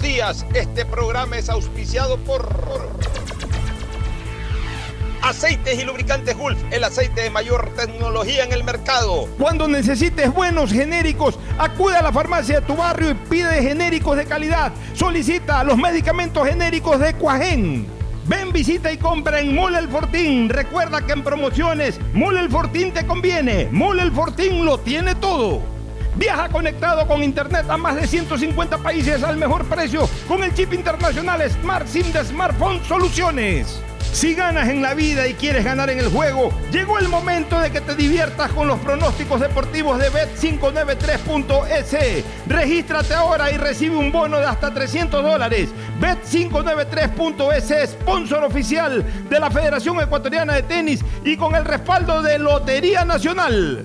Días, este programa es auspiciado por Aceites y lubricantes Gulf, el aceite de mayor tecnología en el mercado. Cuando necesites buenos genéricos, acude a la farmacia de tu barrio y pide genéricos de calidad. Solicita los medicamentos genéricos de Cuajén. Ven, visita y compra en Mole El Fortín. Recuerda que en promociones, Mole El Fortín te conviene. Mole El Fortín lo tiene todo. Viaja conectado con Internet a más de 150 países al mejor precio con el chip internacional Smart SIM de Smartphone Soluciones. Si ganas en la vida y quieres ganar en el juego, llegó el momento de que te diviertas con los pronósticos deportivos de Bet593.es. Regístrate ahora y recibe un bono de hasta 300 dólares. Bet593.es, sponsor oficial de la Federación Ecuatoriana de Tenis y con el respaldo de Lotería Nacional.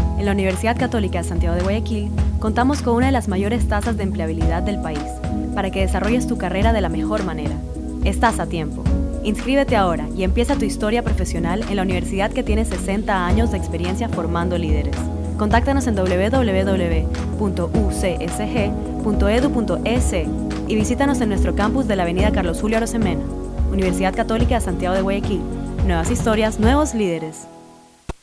En la Universidad Católica de Santiago de Guayaquil contamos con una de las mayores tasas de empleabilidad del país para que desarrolles tu carrera de la mejor manera. Estás a tiempo. Inscríbete ahora y empieza tu historia profesional en la universidad que tiene 60 años de experiencia formando líderes. Contáctanos en www.ucsg.edu.es y visítanos en nuestro campus de la Avenida Carlos Julio Arosemena. Universidad Católica de Santiago de Guayaquil. Nuevas historias, nuevos líderes.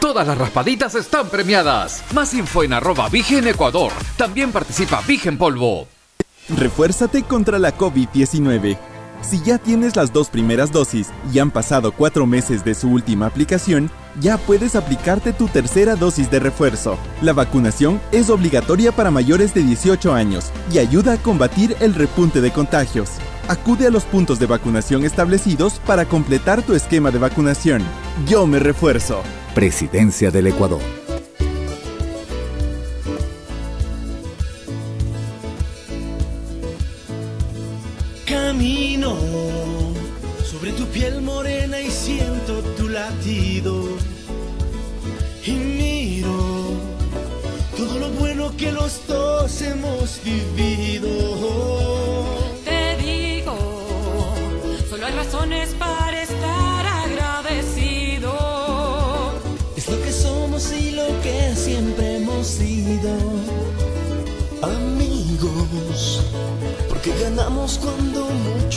Todas las raspaditas están premiadas. Más info en arroba Vigen Ecuador. También participa Vigen Polvo. Refuérzate contra la COVID-19. Si ya tienes las dos primeras dosis y han pasado cuatro meses de su última aplicación, ya puedes aplicarte tu tercera dosis de refuerzo. La vacunación es obligatoria para mayores de 18 años y ayuda a combatir el repunte de contagios. Acude a los puntos de vacunación establecidos para completar tu esquema de vacunación. Yo me refuerzo. Presidencia del Ecuador.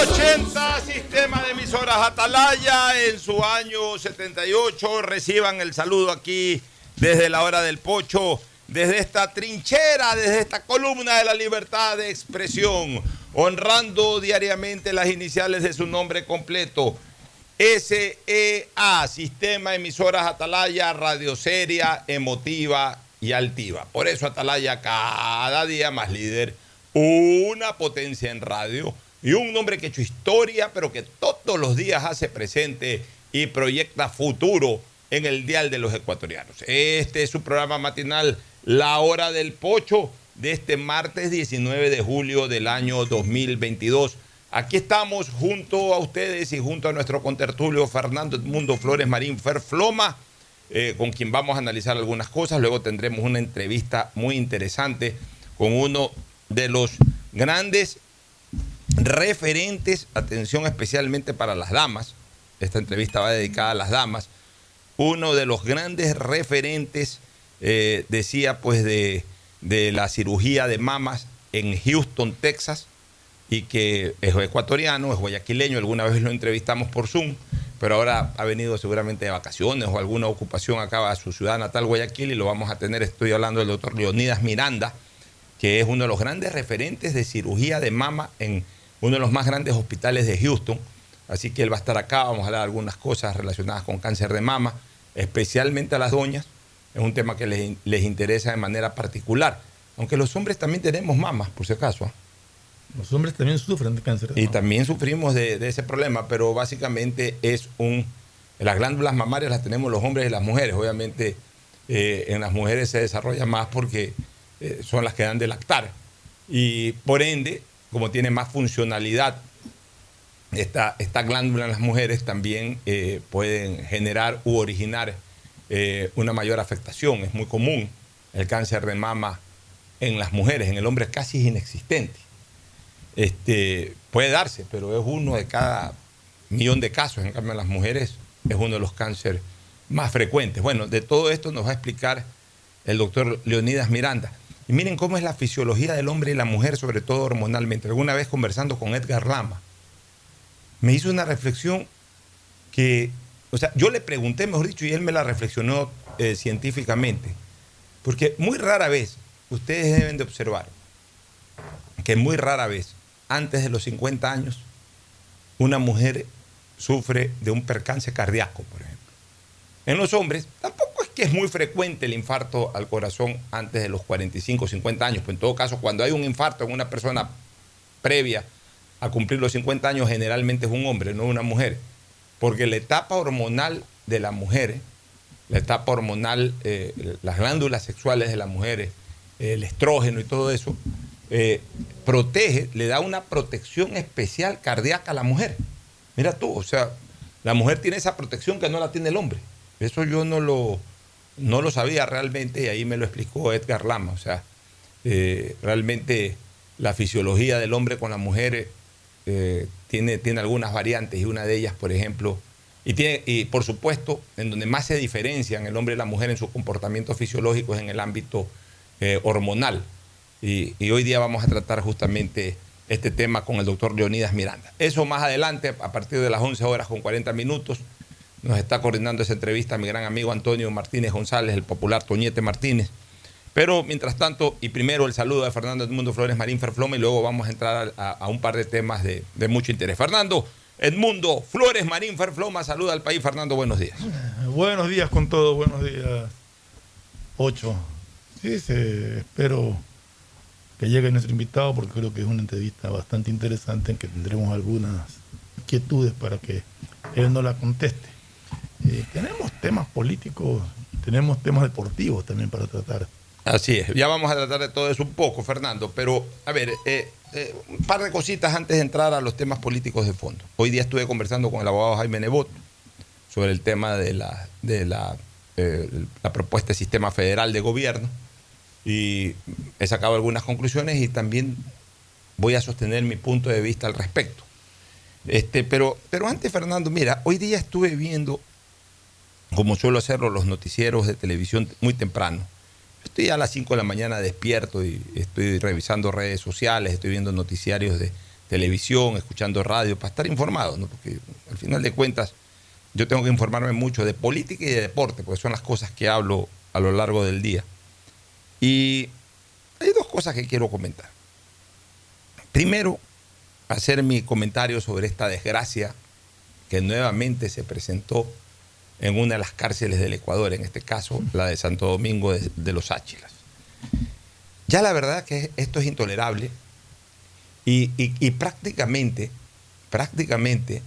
80 Sistema de emisoras Atalaya en su año 78. Reciban el saludo aquí desde la hora del pocho, desde esta trinchera, desde esta columna de la libertad de expresión, honrando diariamente las iniciales de su nombre completo. SEA, Sistema Emisoras Atalaya, radio seria, emotiva y altiva. Por eso Atalaya cada día más líder, una potencia en radio y un nombre que ha hecho historia, pero que todos los días hace presente y proyecta futuro en el Dial de los Ecuatorianos. Este es su programa matinal, La Hora del Pocho, de este martes 19 de julio del año 2022. Aquí estamos junto a ustedes y junto a nuestro contertulio Fernando Edmundo Flores Marín Ferfloma, eh, con quien vamos a analizar algunas cosas. Luego tendremos una entrevista muy interesante con uno de los grandes referentes, atención especialmente para las damas. Esta entrevista va dedicada a las damas. Uno de los grandes referentes, eh, decía, pues, de, de la cirugía de mamas en Houston, Texas y que es ecuatoriano, es guayaquileño, alguna vez lo entrevistamos por Zoom, pero ahora ha venido seguramente de vacaciones o alguna ocupación acá a su ciudad natal, Guayaquil, y lo vamos a tener, estoy hablando del doctor Leonidas Miranda, que es uno de los grandes referentes de cirugía de mama en uno de los más grandes hospitales de Houston, así que él va a estar acá, vamos a hablar de algunas cosas relacionadas con cáncer de mama, especialmente a las doñas, es un tema que les, les interesa de manera particular, aunque los hombres también tenemos mamas, por si acaso. ¿ah? Los hombres también sufren de cáncer. Y también sufrimos de, de, ese problema, pero básicamente es un... Las glándulas mamarias las tenemos los hombres y las mujeres. Obviamente eh, en las mujeres se desarrolla más porque eh, son las que dan de lactar. Y por ende, como tiene más funcionalidad, esta, glándula en las mujeres también eh, pueden generar u originar una mayor afectación. Es muy común el cáncer de mama en las mujeres. En el hombre es casi inexistente este, puede darse, pero es uno de cada millón de casos. En cambio, en las mujeres es uno de los cánceres más frecuentes. Bueno, de todo esto nos va a explicar el doctor Leonidas Miranda. Y miren cómo es la fisiología del hombre y la mujer, sobre todo hormonalmente. Alguna vez conversando con Edgar Lama, me hizo una reflexión que, o sea, yo le pregunté, mejor dicho, y él me la reflexionó eh, científicamente. Porque muy rara vez, ustedes deben de observar, que muy rara vez antes de los 50 años, una mujer sufre de un percance cardíaco, por ejemplo. En los hombres tampoco que es muy frecuente el infarto al corazón antes de los 45 o 50 años, pues en todo caso cuando hay un infarto en una persona previa a cumplir los 50 años generalmente es un hombre, no una mujer, porque la etapa hormonal de la mujer, la etapa hormonal, eh, las glándulas sexuales de las mujeres, el estrógeno y todo eso, eh, protege, le da una protección especial cardíaca a la mujer. Mira tú, o sea, la mujer tiene esa protección que no la tiene el hombre. Eso yo no lo, no lo sabía realmente y ahí me lo explicó Edgar Lama. O sea, eh, realmente la fisiología del hombre con la mujer eh, tiene, tiene algunas variantes y una de ellas, por ejemplo, y, tiene, y por supuesto, en donde más se diferencian el hombre y la mujer en su comportamiento fisiológico es en el ámbito hormonal. Y, hoy día vamos a tratar justamente este tema con el doctor Leonidas Miranda. Eso más adelante, a partir de las 11 horas con 40 minutos, nos está coordinando esa entrevista mi gran amigo Antonio Martínez González, el popular Toñete Martínez. Pero mientras tanto, y primero el saludo de Fernando Edmundo Flores Marín Ferfloma y luego vamos a entrar a, un par de temas de, mucho interés. Fernando Edmundo Flores Marín Ferfloma, saluda al país. Fernando, buenos días. Buenos días con todos, buenos días. Ocho. Sí, espero que llegue nuestro invitado porque creo que es una entrevista bastante interesante en que tendremos algunas inquietudes para que él nos la conteste. Eh, tenemos temas políticos, tenemos temas deportivos también para tratar. Así es, ya vamos a tratar de todo eso un poco, Fernando, pero a ver, eh, eh, un par de cositas antes de entrar a los temas políticos de fondo. Hoy día estuve conversando con el abogado Jaime Nebot sobre el tema de la, de la, la propuesta de sistema federal de gobierno y he sacado algunas conclusiones y también voy a sostener mi punto de vista al respecto. Este, pero, pero antes, Fernando, mira, hoy día estuve viendo como suelo hacerlo, los noticieros de televisión muy temprano. Estoy a las 5 de la mañana despierto y estoy revisando redes sociales, estoy viendo noticiarios de televisión, escuchando radio, para estar informado, ¿no? porque al final de cuentas yo tengo que informarme mucho de política y de deporte, porque son las cosas que hablo a lo largo del día. Y hay dos cosas que quiero comentar. Primero, hacer mi comentario sobre esta desgracia que nuevamente se presentó en una de las cárceles del Ecuador, en este caso la de Santo Domingo de, los Áchilas. Ya la verdad que esto es intolerable y, prácticamente, prácticamente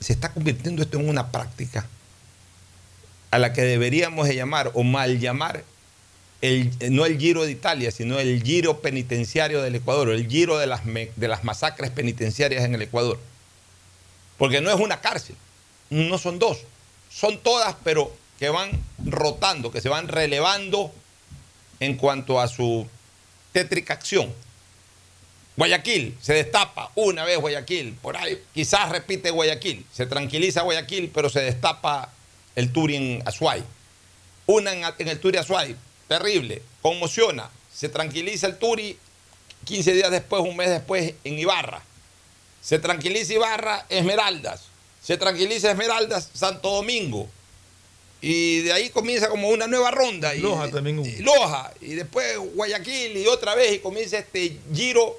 se está convirtiendo esto en una práctica a la que deberíamos de llamar o mal llamar el, no el giro de Italia, sino el giro penitenciario del Ecuador, el giro de las, de las masacres penitenciarias en el Ecuador. Porque no es una cárcel, no son dos, son todas, pero que van rotando, que se van relevando en cuanto a su tétrica acción. Guayaquil se destapa una vez Guayaquil, por ahí quizás repite Guayaquil, se tranquiliza Guayaquil, pero se destapa el Turi en Azuay. Una en, el Turi Azuay, terrible, conmociona, se tranquiliza el Turi 15 días después, un mes después en Ibarra. Se tranquiliza Ibarra, Esmeraldas. Se tranquiliza Esmeraldas, Santo Domingo. Y de ahí comienza como una nueva ronda. Y, Loja también y Loja, y después Guayaquil y otra vez, y comienza este giro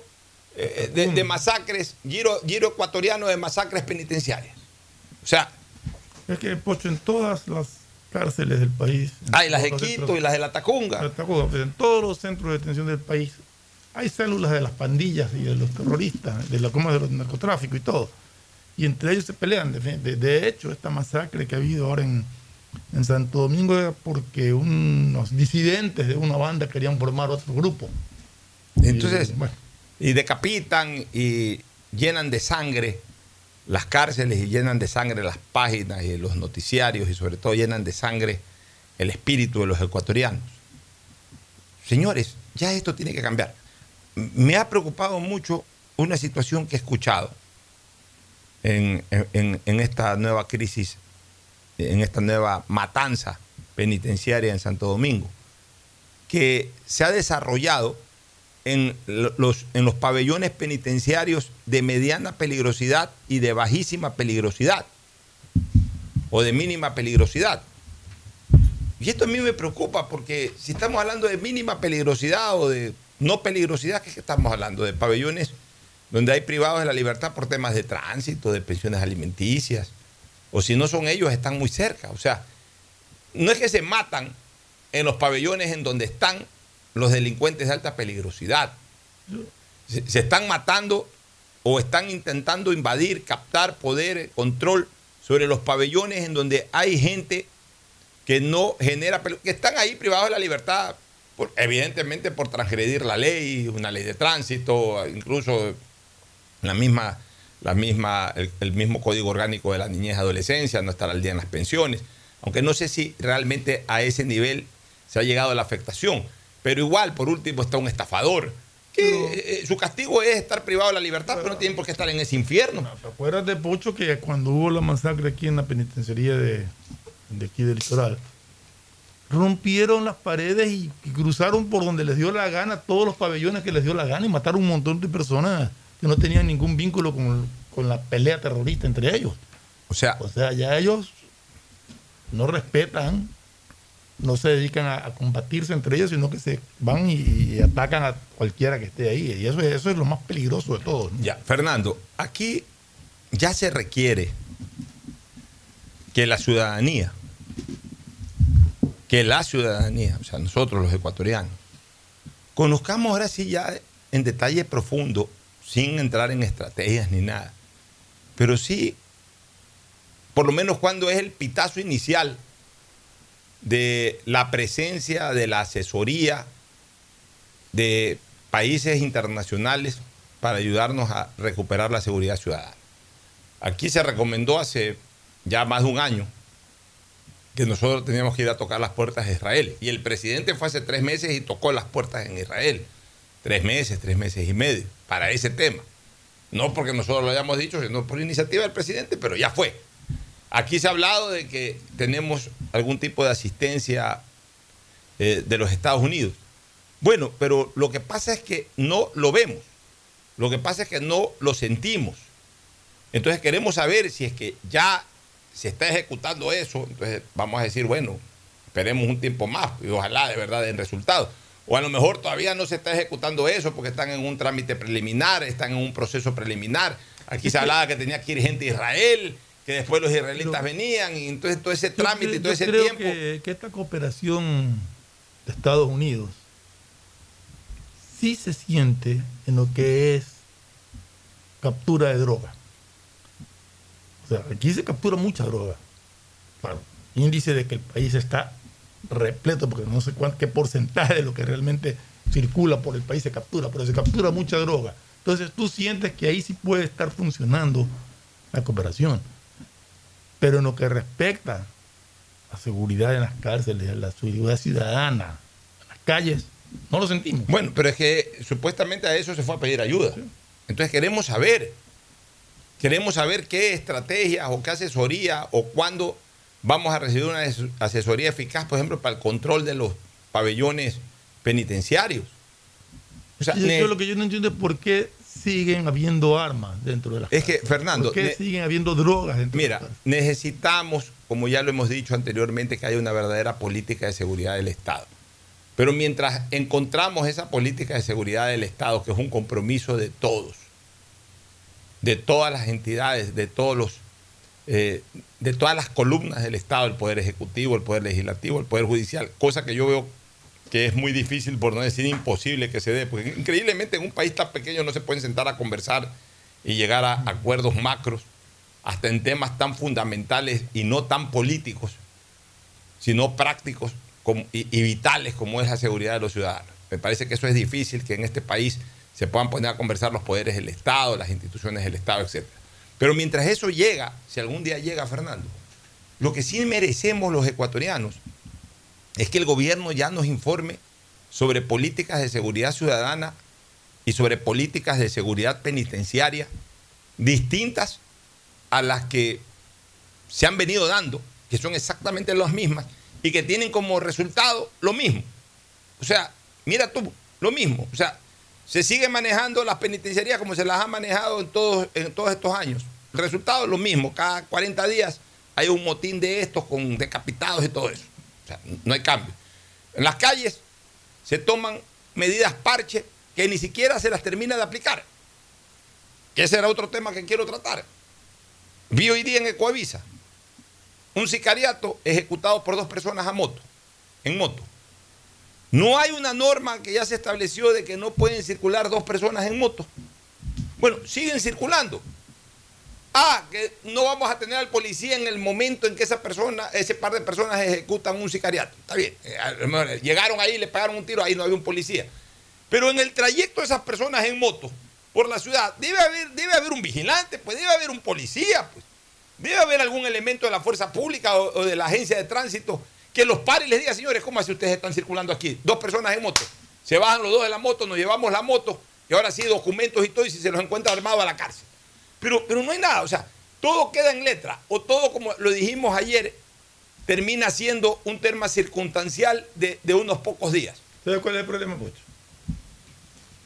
eh, de, de masacres, giro, giro ecuatoriano de masacres penitenciarias. O sea, Es que, Pocho, en todas las cárceles del país. hay las de Quito centros- y las de la Tacunga. la Tacunga, pues, en todos los centros de detención del país hay células de las pandillas y de los terroristas, de, la, de los narcotráficos y todo. Y entre ellos se pelean. De, hecho, esta masacre que ha habido ahora en, en Santo Domingo era porque unos disidentes de una banda querían formar otro grupo. Entonces, Y, bueno, y decapitan y llenan de sangre las cárceles y llenan de sangre las páginas y los noticiarios y sobre todo llenan de sangre el espíritu de los ecuatorianos. Señores, ya esto tiene que cambiar. Me ha preocupado mucho una situación que he escuchado en, esta nueva crisis, en esta nueva matanza penitenciaria en Santo Domingo, que se ha desarrollado en lo- los, en los pabellones penitenciarios de mediana peligrosidad y de bajísima peligrosidad o de mínima peligrosidad. Y esto a mí me preocupa porque si estamos hablando de mínima peligrosidad o de no peligrosidad, ¿qué estamos hablando? De pabellones donde hay privados de la libertad por temas de tránsito, de pensiones alimenticias, o si no son ellos, están muy cerca. O sea, no es que se matan en los pabellones en donde están los delincuentes de alta peligrosidad. Se, están matando o están intentando invadir, captar poder, control sobre los pabellones en donde hay gente que no genera, que están ahí privados de la libertad, evidentemente por transgredir la ley, una ley de tránsito, incluso la misma, la misma, el, el mismo código orgánico de la niñez y adolescencia, no estar al día en las pensiones. Aunque no sé si realmente a ese nivel se ha llegado a la afectación. Pero igual, por último, está un estafador. Que eh, su castigo es estar privado de la libertad, pero no tienen por qué estar en ese infierno. Acuérdate, Pocho, que cuando hubo la masacre aquí en la penitenciaría de, de aquí del litoral, rompieron las paredes y, y cruzaron por donde les dio la gana todos los pabellones que les dio la gana y mataron un montón de personas que no tenían ningún vínculo con, con la pelea terrorista entre ellos. O sea, o sea, ya ellos no respetan, no se dedican a, a combatirse entre ellos, sino que se van y, y atacan a cualquiera que esté ahí. Y eso, es- eso es lo más peligroso de todo. ¿no? Ya, Fernando, aquí ya se requiere que la ciudadanía, que la ciudadanía, o sea, nosotros los ecuatorianos, conozcamos ahora sí ya en detalle profundo, sin entrar en estrategias ni nada, pero sí, por lo menos cuando es el pitazo inicial de la presencia de la asesoría de países internacionales para ayudarnos a recuperar la seguridad ciudadana. Aquí se recomendó hace ya más de un año que nosotros teníamos que ir a tocar las puertas de Israel. Y el presidente fue hace tres meses y tocó las puertas en Israel. Tres meses, tres meses y medio, para ese tema. No porque nosotros lo hayamos dicho, sino por iniciativa del presidente, pero ya fue. Aquí se ha hablado de que tenemos algún tipo de asistencia eh, de los Estados Unidos. Bueno, pero lo que pasa es que no lo vemos. Lo que pasa es que no lo sentimos. Entonces queremos saber si es que ya se está ejecutando eso. Entonces vamos a decir, bueno, esperemos un tiempo más y ojalá de verdad den resultados. O a lo mejor todavía no se está ejecutando eso porque están en un trámite preliminar, están en un proceso preliminar. Aquí se hablaba que tenía que ir gente de Israel, que después los israelitas venían, y entonces todo ese trámite y todo ese creo tiempo. Que, que esta cooperación de Estados Unidos sí se siente en lo que es captura de droga. O sea, aquí se captura mucha droga. Claro, índice de que el país está repleto, porque no sé cuánto, qué porcentaje de lo que realmente circula por el país se captura, pero se captura mucha droga. Entonces tú sientes que ahí sí puede estar funcionando la cooperación. Pero en lo que respecta a seguridad en las cárceles, a la seguridad ciudadana, en las calles, no lo sentimos. Bueno, pero es que supuestamente a eso se fue a pedir ayuda. Entonces queremos saber, queremos saber qué estrategias o qué asesoría o cuándo vamos a recibir una ases- asesoría eficaz, por ejemplo, para el control de los pabellones penitenciarios. O sea, Yo- ne- yo lo que yo no entiendo es por qué siguen habiendo armas dentro de las Es que, Fernando, ¿Por qué ne- siguen habiendo drogas dentro Mira, de las necesitamos, como ya lo hemos dicho anteriormente, que haya una verdadera política de seguridad del Estado. Pero mientras encontramos esa política de seguridad del Estado, que es un compromiso de todos, de todas las entidades, de todos los, eh, de todas las columnas del Estado, el Poder Ejecutivo, el Poder Legislativo, el Poder Judicial, cosa que yo veo que es muy difícil, por no decir imposible que se dé, porque increíblemente en un país tan pequeño no se pueden sentar a conversar y llegar a acuerdos macros, hasta en temas tan fundamentales y no tan políticos, sino prácticos y, y vitales como es la seguridad de los ciudadanos. Me parece que eso es difícil, que en este país se puedan poner a conversar los poderes del Estado, las instituciones del Estado, etc. Pero mientras eso llega, si algún día llega, Fernando, lo que sí merecemos los ecuatorianos es que el gobierno ya nos informe sobre políticas de seguridad ciudadana y sobre políticas de seguridad penitenciaria distintas a las que se han venido dando, que son exactamente las mismas y que tienen como resultado lo mismo. O sea, mira tú, lo mismo. O sea, se sigue manejando las penitenciarías como se las ha manejado en todos, en todos estos años. Resultado es lo mismo. Cada 40 días hay un motín de estos con decapitados y todo eso. O sea, no hay cambio. En las calles se toman medidas parche que ni siquiera se las termina de aplicar. Que ese era otro tema que quiero tratar. Vi hoy día en Ecoavisa un sicariato ejecutado por dos personas a moto, en moto. No hay una norma que ya se estableció de que no pueden circular dos personas en moto. Bueno, siguen circulando. Ah, que no vamos a tener al policía en el momento en que esa persona, ese par de personas ejecutan un sicariato. Está bien. eh, mejor Llegaron ahí, le pegaron un tiro, ahí no había un policía. Pero en el trayecto de esas personas en moto por la ciudad, debe haber, debe haber un vigilante, pues debe haber un policía, pues. Debe haber algún elemento de la fuerza pública o, de la agencia de tránsito que los pare y les diga, señores, ¿cómo así ustedes están circulando aquí? Dos personas en moto. Se bajan los dos de la moto, nos llevamos la moto y ahora sí documentos y todo y si se los encuentra armados a la cárcel. Pero, pero no hay nada, o sea, todo queda en letra o todo como lo dijimos ayer termina siendo un tema circunstancial de, de unos pocos días. ¿Sabes cuál es el problema, Pocho?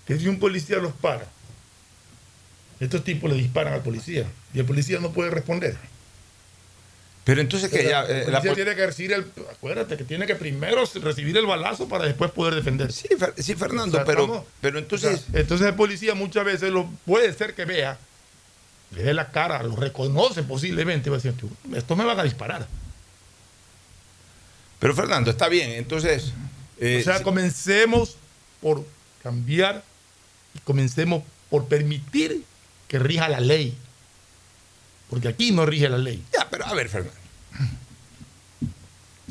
Que si un policía los para, estos tipos le disparan al policía y el policía no puede responder. Pero entonces que ya... eh, la policía pol- tiene que recibir el. Acuérdate que tiene que primero recibir el balazo para después poder defenderse. Sí, sí, Fernando, pero- estamos- pero entonces- o sea, entonces el policía muchas veces lo puede ser que vea, le dé la cara, lo reconoce posiblemente va a decir, esto me van a disparar. Pero Fernando, está bien, entonces... eh, o sea, comencemos por cambiar y comencemos por permitir que rija la ley. Porque aquí no rige la ley. Ya, pero a ver, Fernando.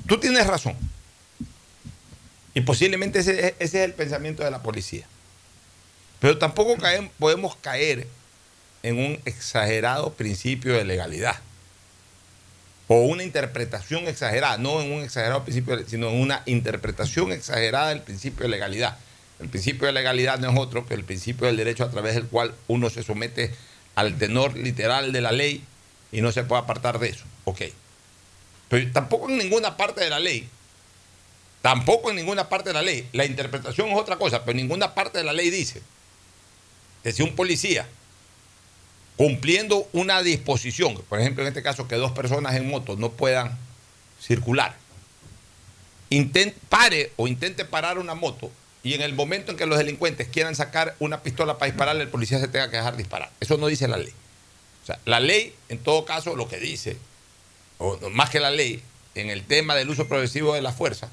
Tú tienes razón. Y posiblemente ese, ese es el pensamiento de la policía. Pero tampoco caem- podemos caer en un exagerado principio de legalidad. O una interpretación exagerada, no en un exagerado principio, sino en una interpretación exagerada del principio de legalidad. El principio de legalidad no es otro que el principio del derecho a través del cual uno se somete al tenor literal de la ley y no se puede apartar de eso. Ok. Pero tampoco en ninguna parte de la ley, tampoco en ninguna parte de la ley, la interpretación es otra cosa, pero en ninguna parte de la ley dice que si un policía cumpliendo una disposición, por ejemplo en este caso que dos personas en moto no puedan circular, intente, pare o intente parar una moto y en el momento en que los delincuentes quieran sacar una pistola para dispararle, el policía se tenga que dejar disparar. Eso no dice la ley. O sea, la ley, en todo caso, lo que dice, o más que la ley, en el tema del uso progresivo de la fuerza,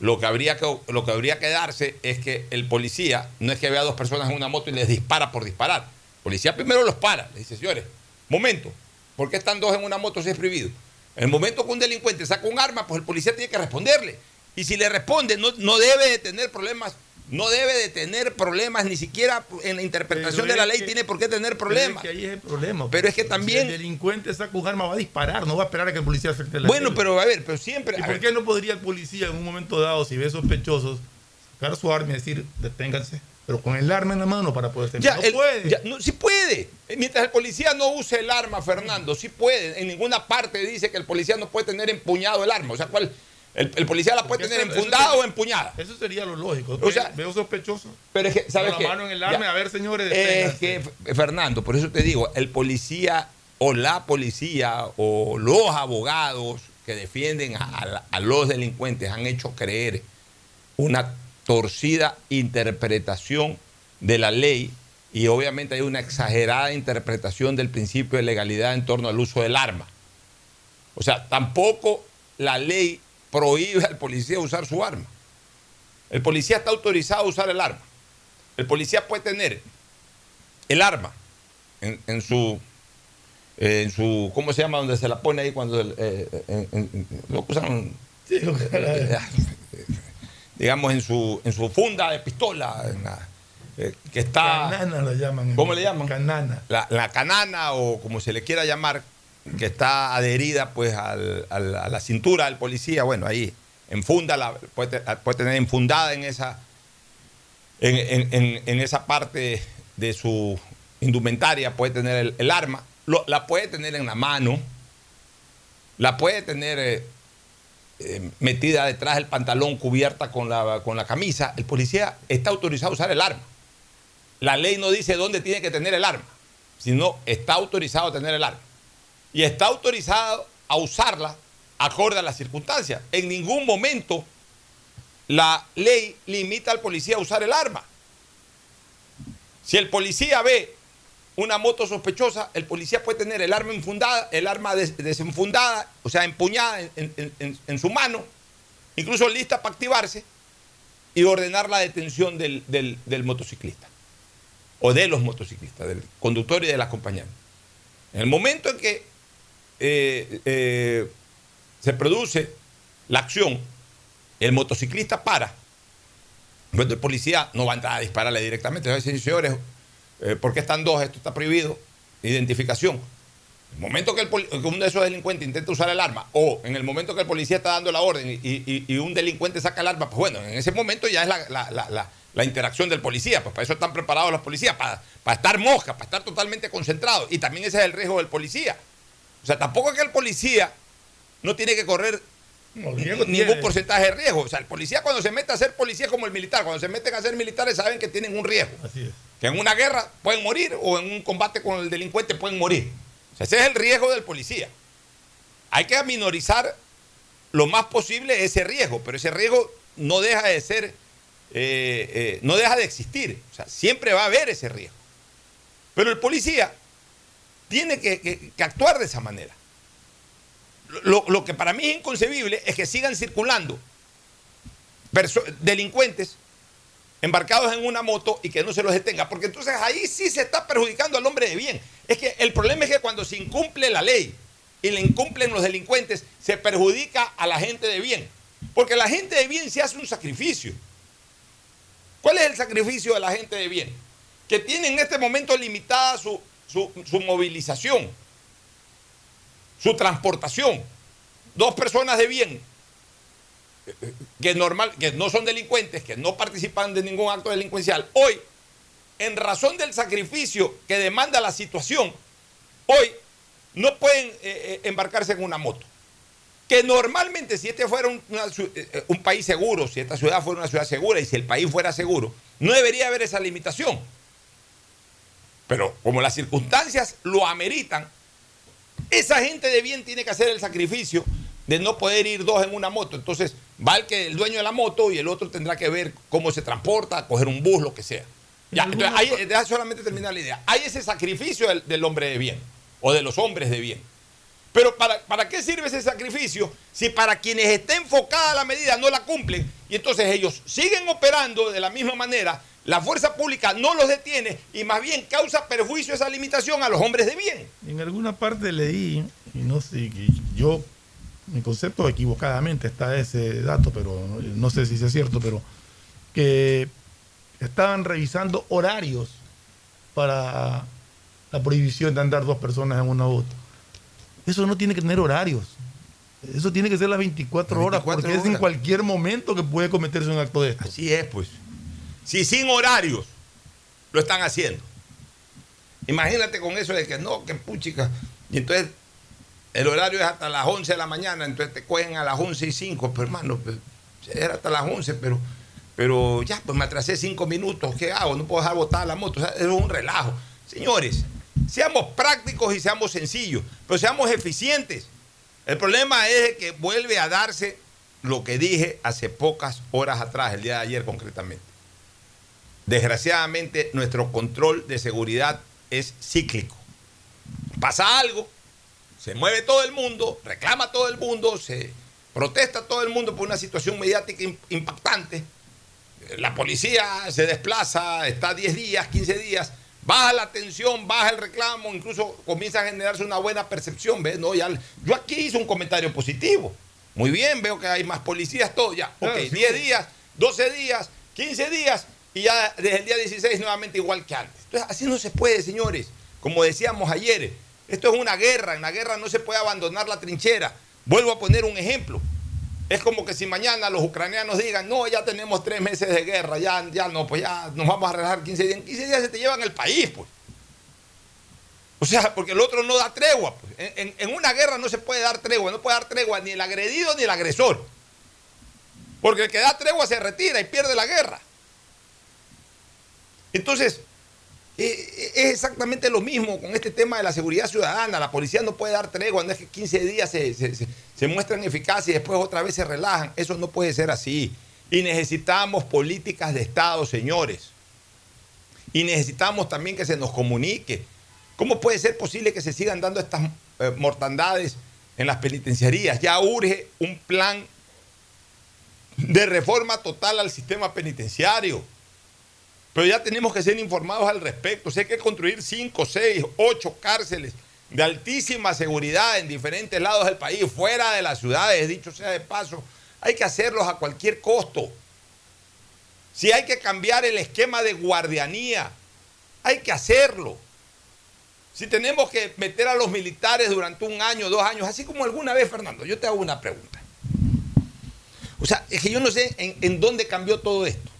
lo que habría que, lo que, habría que darse es que el policía, no es que vea dos personas en una moto y les dispara por disparar. El policía primero los para, le dice, señores, momento, ¿por qué están dos en una moto si es prohibido? En el momento que un delincuente saca un arma, pues el policía tiene que responderle. Y si le responde, no, no debe de tener problemas, no debe de tener problemas, ni siquiera en la interpretación de la ley que- tiene por qué tener Pero es problemas. que ahí es el problema. Pero es que Si también- el delincuente saca un arma, va a disparar, no va a esperar a que el policía saque la Bueno, arma. pero a ver, pero siempre. ¿Y por ver, qué no podría el policía en un momento dado, si ve sospechosos, sacar su arma y decir, deténganse? Pero con el arma en la mano para poder Ya, no el- puede. ya, no, sí puede. Mientras el policía no use el arma, Fernando, sí puede. En ninguna parte dice que el policía no puede tener empuñado el arma. O sea, ¿cuál? El, el policía la puede Porque tener eso- eso enfundada sería- o empuñada. Eso sería lo lógico. O sea- veo sospechoso. Pero es que, ¿sabes Con la mano en el arma, Ya. a ver, señores, Es que, Fernando, por eso te digo, el policía o la policía o los abogados que defienden a, a la- a los delincuentes han hecho creer una torcida interpretación de la ley y obviamente hay una exagerada interpretación del principio de legalidad en torno al uso del arma. O sea, tampoco la ley prohíbe al policía usar su arma. El policía está autorizado a usar el arma. El policía puede tener el arma en, en su en su ¿cómo se llama? donde se la pone ahí cuando el- eh, en- en- en- lo que usan eh, digamos en su en su funda de pistola en la- eh, que está Canana la llaman. ¿Cómo le llaman? Canana. la, la canana o como se le quiera llamar, que está adherida pues al- al- a la cintura del policía, bueno, ahí enfunda, la, puede, puede tener enfundada en esa, en, en- en- en esa parte de su indumentaria, puede tener el, el arma, lo- la puede tener en la mano, la puede tener eh, eh, metida detrás del pantalón, cubierta con la, con la camisa. El policía está autorizado a usar el arma. La ley no dice dónde tiene que tener el arma, sino está autorizado a tener el arma. Y está autorizado a usarla acorde a las circunstancias. En ningún momento la ley limita al policía a usar el arma. Si el policía ve una moto sospechosa, el policía puede tener el arma enfundada, el arma des- desenfundada, o sea, empuñada en, su mano, incluso lista para activarse y ordenar la detención del, del- motociclista o de los motociclistas, del conductor y del acompañante. En el momento en que eh, eh, se produce la acción, el motociclista para, el policía no va a entrar a dispararle directamente, a señores, eh, ¿por qué están dos? Esto está prohibido, identificación. En el momento que, el que uno de esos delincuentes intenta usar el arma, o en el momento que el policía está dando la orden y, y- y un delincuente saca el arma, pues bueno, en ese momento ya es la, la- la- la- la interacción del policía, pues para eso están preparados los policías, para, para estar mosca, para estar totalmente concentrados. Y también ese es el riesgo del policía. O sea, tampoco es que el policía no tiene que correr No, ningún tiene. porcentaje de riesgo. O sea, el policía cuando se mete a ser policía es como el militar, cuando se meten a ser militares saben que tienen un riesgo. Así es. Que en una guerra pueden morir o en un combate con el delincuente pueden morir. O sea, ese es el riesgo del policía. Hay que minorizar lo más posible ese riesgo, pero ese riesgo no deja de ser, eh, eh, no deja de existir. O sea, siempre va a haber ese riesgo. Pero el policía tiene que, actuar de esa manera. Lo, que para mí es inconcebible es que sigan circulando delincuentes embarcados en una moto y que no se los detenga, porque entonces ahí sí se está perjudicando al hombre de bien. Es que el problema es que cuando se incumple la ley y le incumplen los delincuentes, se perjudica a la gente de bien, porque la gente de bien se hace un sacrificio. ¿Cuál es el sacrificio de la gente de bien? Que tiene en este momento limitada su, su- su movilización, su transportación. Dos personas de bien que, normal, que no son delincuentes, que no participan de ningún acto delincuencial, hoy, en razón del sacrificio que demanda la situación, hoy no pueden eh, eh, embarcarse en una moto. Que normalmente si este fuera un, eh, un país seguro, si esta ciudad fuera una ciudad segura y si el país fuera seguro, no debería haber esa limitación. Pero como las circunstancias lo ameritan, esa gente de bien tiene que hacer el sacrificio de no poder ir dos en una moto. Entonces va el, que, el dueño de la moto y el otro tendrá que ver cómo se transporta, coger un bus, lo que sea. Ya, entonces, ahí, deja solamente terminar la idea. Hay ese sacrificio del, del hombre de bien o de los hombres de bien. Pero ¿para, ¿para qué sirve ese sacrificio si para quienes está enfocada la medida no la cumplen y entonces ellos siguen operando de la misma manera? La fuerza pública no los detiene y más bien causa perjuicio esa limitación a los hombres de bien. En alguna parte leí, y no sé, que yo, mi concepto equivocadamente está ese dato, pero no, sé si es cierto, pero que estaban revisando horarios para la prohibición de andar dos personas en una moto. Eso no tiene que tener horarios. Eso tiene que ser las 24, horas, 24 porque es en cualquier momento que puede cometerse un acto de esto. Así es, pues. Si sin horarios lo están haciendo. Imagínate con eso de que no, que puchica. Y entonces el horario es hasta las 11 de la mañana, entonces te cogen a las 11 y 5, pero hermano, pues, era hasta las 11, pero, pero ya, pues me atrasé 5 minutos, ¿qué hago? No puedo dejar botar la moto, es un relajo. Señores, seamos prácticos y seamos sencillos, pero seamos eficientes. El problema es que vuelve a darse lo que dije hace pocas horas atrás, el día de ayer concretamente. Desgraciadamente, nuestro control de seguridad es cíclico. Pasa algo, se mueve todo el mundo, reclama todo el mundo, se protesta todo el mundo por una situación mediática im- impactante. La policía se desplaza, está 10 días, 15 días, baja la tensión, baja el reclamo, incluso comienza a generarse una buena percepción. ¿ves? No, ya, yo aquí hice un comentario positivo. Muy bien, veo que hay más policías, todo ya. Ok, sí. 10 días, 12 días, 15 días y ya desde el día 16 nuevamente igual que antes. Entonces, así no se puede, señores. Como decíamos ayer, esto es una guerra. En la guerra no se puede abandonar la trinchera. Vuelvo a poner un ejemplo. Es como que si mañana los ucranianos digan, no, ya tenemos tres meses de guerra, ya, ya no, pues ya nos vamos a relajar 15 días. En 15 días se te llevan el país, pues. O sea, porque el otro no da tregua. pues. En, en- una guerra no se puede dar tregua, no puede dar tregua ni el agredido ni el agresor. Porque el que da tregua se retira y pierde la guerra. Entonces, es exactamente lo mismo con este tema de la seguridad ciudadana. La policía no puede dar tregua, no es que 15 días se, se- se- se muestran eficaces y después otra vez se relajan. Eso no puede ser así. Y necesitamos políticas de Estado, señores. Y necesitamos también que se nos comunique. ¿Cómo puede ser posible que se sigan dando estas eh, mortandades en las penitenciarías? Ya urge un plan de reforma total al sistema penitenciario. Pero ya tenemos que ser informados al respecto. Si hay que construir 5, 6, 8 cárceles de altísima seguridad en diferentes lados del país, fuera de las ciudades, dicho sea de paso, hay que hacerlos a cualquier costo. Si hay que cambiar el esquema de guardianía, hay que hacerlo. Si tenemos que meter a los militares durante un año, dos años, así como alguna vez, Fernando, yo te hago una pregunta. O sea, es que yo no sé en dónde cambió todo esto.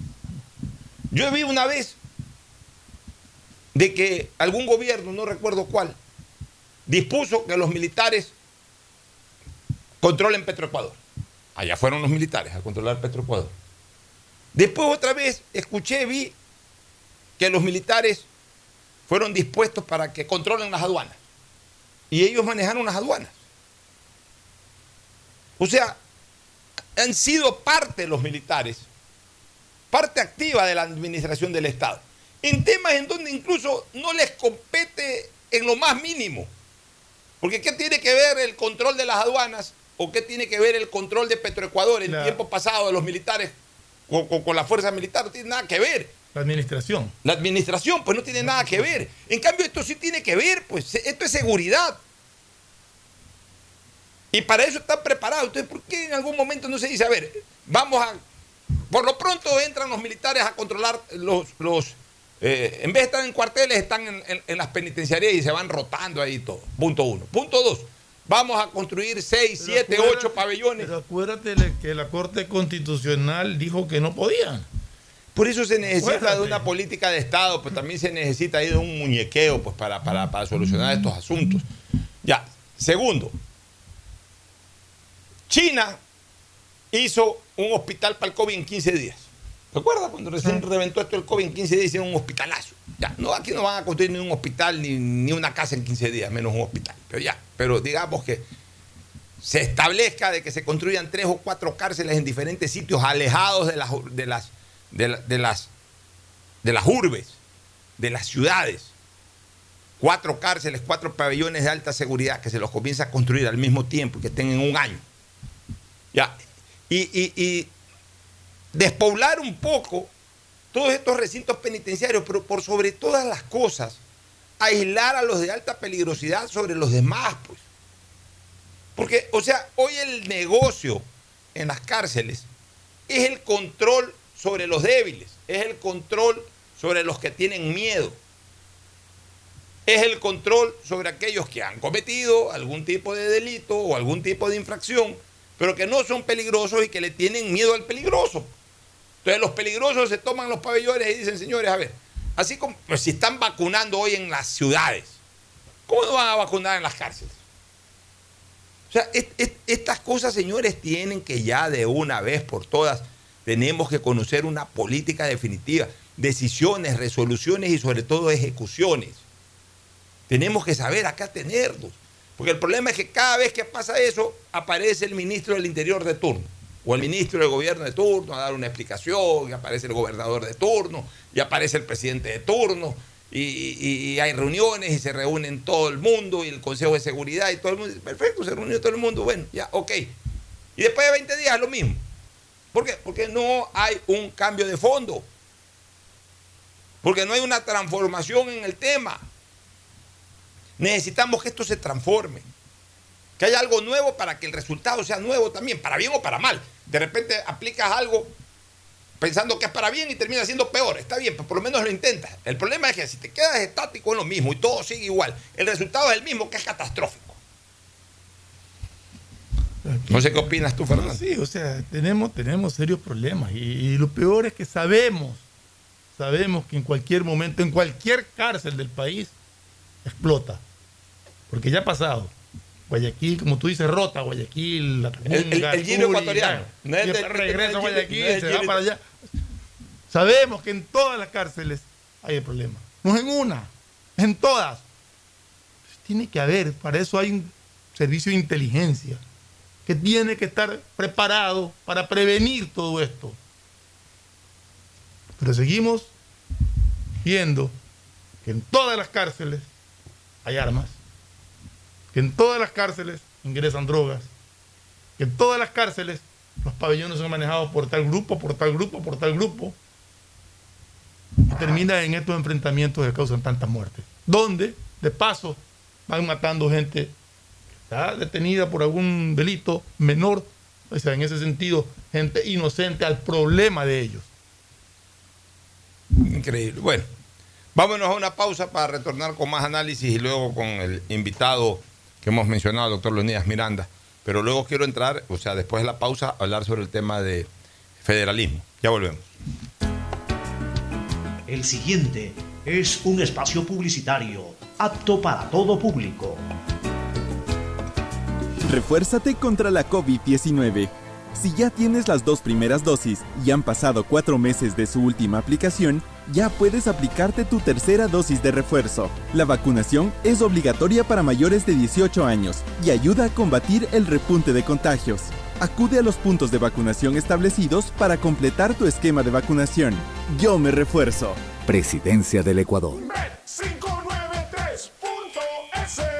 Yo vi una vez de que algún gobierno, no recuerdo cuál, dispuso que los militares controlen Petroecuador. Allá fueron los militares a controlar Petroecuador. Después otra vez escuché, vi que los militares fueron dispuestos para que controlen las aduanas. Y ellos manejaron las aduanas. O sea, han sido parte los militares, parte activa de la administración del Estado, en temas en donde incluso no les compete en lo más mínimo. Porque ¿qué tiene que ver el control de las aduanas o qué tiene que ver el control de Petroecuador en La- tiempo pasado de los militares con, con- con la fuerza militar? No tiene nada que ver. La administración. La administración, pues no tiene nada que ver. En cambio, esto sí tiene que ver, pues esto es seguridad. Y para eso están preparados. Entonces, ¿por qué en algún momento no se dice, a ver, vamos a... Por lo pronto entran los militares a controlar los... los eh, en vez de estar en cuarteles, están en, en- en las penitenciarías y se van rotando ahí todo. Punto uno. Punto dos. Vamos a construir seis, Pero siete, acuérdate- ocho pabellones. Pero acuérdate que la Corte Constitucional dijo que no podían. Por eso se necesita Acuérdate. de una política de Estado, pues también se necesita ahí de un muñequeo pues, para, para, para solucionar estos asuntos. Ya. Segundo, China hizo un hospital para el COVID en 15 días. ¿Recuerda cuando recién reventó esto el COVID en 15 días hicieron un hospitalazo? Ya, no, aquí no van a construir ni un hospital ni, ni una casa en 15 días, menos un hospital. Pero ya, pero digamos que se establezca de que se construyan tres o cuatro cárceles en diferentes sitios alejados de las, de las, de, la- de las, de las urbes, de las ciudades. Cuatro cárceles, cuatro pabellones de alta seguridad que se los comienza a construir al mismo tiempo y que estén en un año. Ya. Y, y- y despoblar un poco todos estos recintos penitenciarios, pero por sobre todas las cosas, aislar a los de alta peligrosidad sobre los demás, pues. Porque, o sea, hoy el negocio en las cárceles es el control sobre los débiles, es el control sobre los que tienen miedo, es el control sobre aquellos que han cometido algún tipo de delito o algún tipo de infracción, pero que no son peligrosos y que le tienen miedo al peligroso. Entonces los peligrosos se toman los pabellones y dicen, señores, a ver, así como pues, si están vacunando hoy en las ciudades, ¿cómo no van a vacunar en las cárceles? O sea, es- es- estas cosas, señores, tienen que ya de una vez por todas, tenemos que conocer una política definitiva, decisiones, resoluciones y sobre todo ejecuciones. Tenemos que saber acá tenerlos. Porque el problema es que cada vez que pasa eso, aparece el ministro del Interior de turno. O el ministro del gobierno de turno a dar una explicación, y aparece el gobernador de turno, y aparece el presidente de turno, y, hay reuniones y se reúnen todo el mundo, y el Consejo de Seguridad y todo el mundo. Perfecto, se reunió todo el mundo, bueno, ya, ok. Y después de 20 días lo mismo. ¿Por qué? Porque no hay un cambio de fondo. Porque no hay una transformación en el tema. Necesitamos que esto se transforme. Que haya algo nuevo para que el resultado sea nuevo también, para bien o para mal. De repente aplicas algo pensando que es para bien y termina siendo peor. Está bien, pero por lo menos lo intentas. El problema es que si te quedas estático en lo mismo y todo sigue igual, el resultado es el mismo, que es catastrófico. No sé qué opinas tú, Fernando. Sí, o sea, tenemos, tenemos serios problemas. Y lo peor es que sabemos, sabemos que en cualquier momento, en cualquier cárcel del país, explota. Porque ya ha pasado. Guayaquil, como tú dices, rota Guayaquil, la El- el- el giro ecuatoriano. No es después regresa a Guayaquil, no se va para allá. Sabemos que en todas las cárceles hay el problema. No es en una, es en todas. Tiene que haber, para eso hay un servicio de inteligencia que tiene que estar preparado para prevenir todo esto. Pero seguimos viendo que en todas las cárceles hay armas, que en todas las cárceles ingresan drogas, que en todas las cárceles los pabellones son manejados por tal grupo, por tal grupo, por tal grupo, y termina en estos enfrentamientos que causan tantas muertes, donde de paso van matando gente que está detenida por algún delito menor, o sea, en ese sentido, gente inocente al problema de ellos. Increíble. Bueno, vámonos a una pausa para retornar con más análisis y luego con el invitado que hemos mencionado, doctor Leonidas Miranda. Pero luego quiero entrar, o sea, después de la pausa, hablar sobre el tema de federalismo. Ya volvemos. El siguiente es un espacio publicitario apto para todo público. Refuérzate contra la COVID-19. Si ya tienes las dos primeras dosis y han pasado cuatro meses de su última aplicación, ya puedes aplicarte tu tercera dosis de refuerzo. La vacunación es obligatoria para mayores de 18 años y ayuda a combatir el repunte de contagios. Acude a los puntos de vacunación establecidos para completar tu esquema de vacunación. Yo me refuerzo. Presidencia del Ecuador. 593.es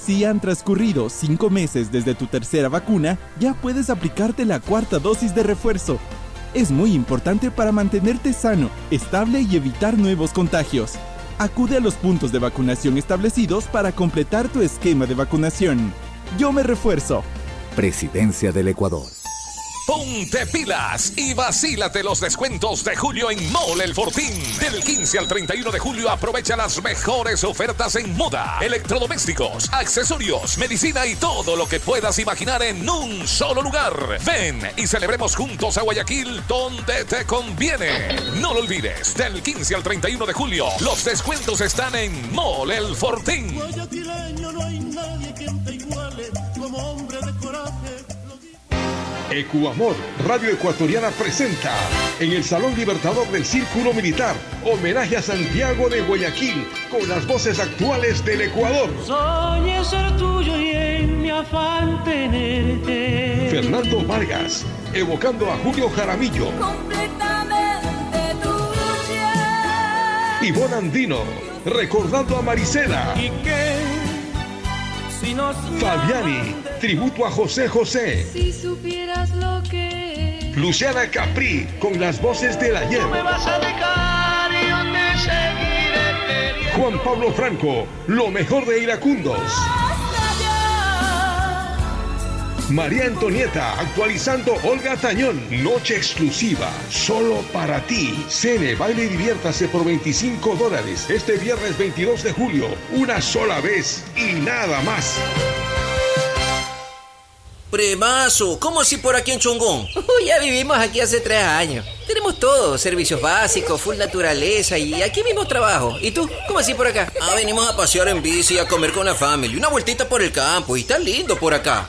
Si han transcurrido cinco meses desde tu tercera vacuna, ya puedes aplicarte la cuarta dosis de refuerzo. Es muy importante para mantenerte sano, estable y evitar nuevos contagios. Acude a los puntos de vacunación establecidos para completar tu esquema de vacunación. Yo me refuerzo. Presidencia del Ecuador. Ponte pilas y vacílate los descuentos de julio en Mole El Fortín. Del 15 al 31 de julio aprovecha las mejores ofertas en moda, electrodomésticos, accesorios, medicina y todo lo que puedas imaginar en un solo lugar. Ven y celebremos juntos a Guayaquil donde te conviene. No lo olvides, del 15 al 31 de julio los descuentos están en Mole El Fortín. Guayaquileño no hay nadie quien te iguale como hombre de coraje. Ecuamor, Radio Ecuatoriana presenta en el Salón Libertador del Círculo Militar homenaje a Santiago de Guayaquil con las voces actuales del Ecuador. Soñé ser tuyo y en mi afán tenerte. Fernando Vargas, evocando a Julio Jaramillo. Completamente tuya. Ivonne Andino, recordando a Marisela. ¿Y qué? Si nos Fabiani, tributo a José José. Si supieras lo que Luciana Capri, con las voces del ayer. me vas a dejar y yo te seguiré. Juan Pablo Franco, lo mejor de Iracundos. María Antonieta, actualizando Olga Tañón. Noche exclusiva, solo para ti. Cene, baile y diviértase por 25 dólares. Este viernes 22 de julio, una sola vez y nada más. Premazo, ¿cómo así por aquí en Chongón? Ya vivimos aquí hace tres años. Tenemos todo, servicios básicos, full naturaleza y aquí mismo trabajo. ¿Y tú? ¿Cómo así por acá? Ah, venimos a pasear en bici y a comer con la familia. Una vueltita por el campo y está lindo por acá.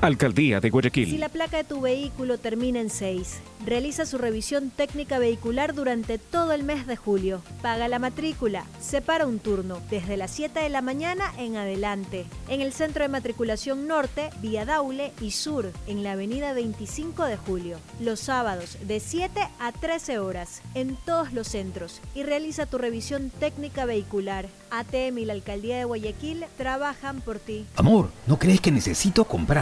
Alcaldía de Si Guayaquil. la placa de tu vehículo termina en 6, realiza su revisión técnica vehicular durante todo el mes de julio. Paga la matrícula, separa un turno desde las 7 de la mañana en adelante. En el centro de matriculación norte, vía Daule y sur, en la avenida 25 de julio. Los sábados de 7 a 13 horas en todos los centros y realiza tu revisión técnica vehicular. ATM y la Alcaldía de Guayaquil trabajan por ti. Amor, ¿no crees que necesito comprar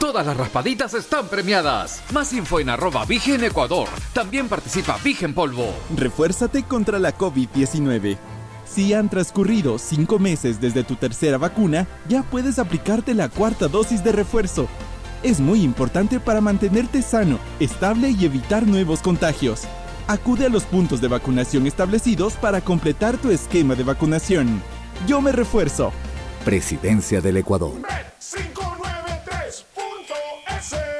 Todas las raspaditas están premiadas. Más info en arroba Vigen Ecuador. También participa Vigen Polvo. Refuérzate contra la COVID-19. Si han transcurrido cinco meses desde tu tercera vacuna, ya puedes aplicarte la cuarta dosis de refuerzo. Es muy importante para mantenerte sano, estable y evitar nuevos contagios. Acude a los puntos de vacunación establecidos para completar tu esquema de vacunación. Yo me refuerzo. Presidencia del Ecuador. say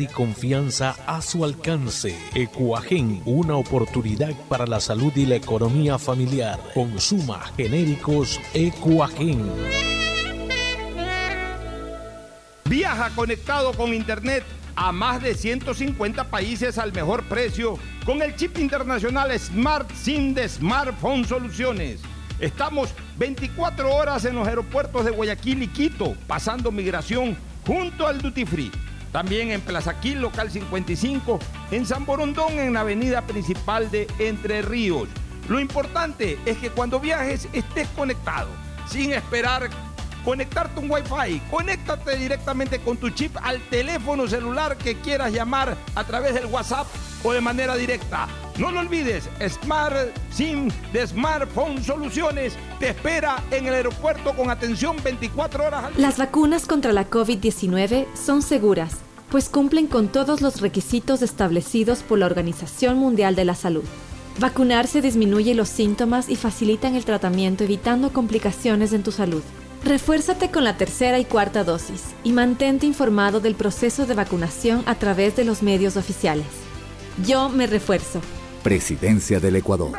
y confianza a su alcance. Ecuagen, una oportunidad para la salud y la economía familiar. Consuma genéricos Ecuagen. Viaja conectado con Internet a más de 150 países al mejor precio con el chip internacional Smart SIM de Smartphone Soluciones. Estamos 24 horas en los aeropuertos de Guayaquil y Quito, pasando migración junto al Duty Free. También en Plaza Quil, local 55, en San Borondón, en la avenida principal de Entre Ríos. Lo importante es que cuando viajes estés conectado, sin esperar conectarte un Wi-Fi. Conéctate directamente con tu chip al teléfono celular que quieras llamar a través del WhatsApp o de manera directa. No lo olvides, Smart SIM de Smartphone Soluciones te espera en el aeropuerto con atención 24 horas al día. Las vacunas contra la COVID-19 son seguras, pues cumplen con todos los requisitos establecidos por la Organización Mundial de la Salud. Vacunarse disminuye los síntomas y facilitan el tratamiento evitando complicaciones en tu salud. Refuérzate con la tercera y cuarta dosis y mantente informado del proceso de vacunación a través de los medios oficiales. Yo me refuerzo. Presidencia del Ecuador.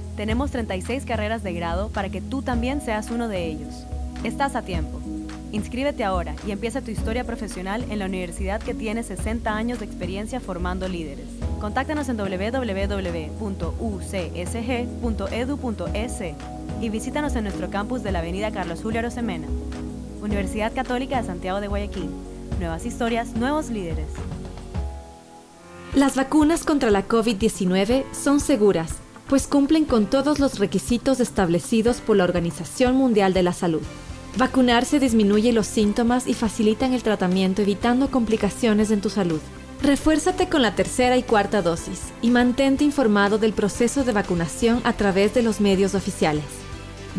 tenemos 36 carreras de grado para que tú también seas uno de ellos. Estás a tiempo. Inscríbete ahora y empieza tu historia profesional en la universidad que tiene 60 años de experiencia formando líderes. Contáctanos en www.ucsg.edu.es y visítanos en nuestro campus de la Avenida Carlos Julio Arosemena. Universidad Católica de Santiago de Guayaquil. Nuevas historias, nuevos líderes. Las vacunas contra la COVID-19 son seguras, pues cumplen con todos los requisitos establecidos por la Organización Mundial de la Salud. Vacunarse disminuye los síntomas y facilitan el tratamiento evitando complicaciones en tu salud. Refuérzate con la tercera y cuarta dosis y mantente informado del proceso de vacunación a través de los medios oficiales.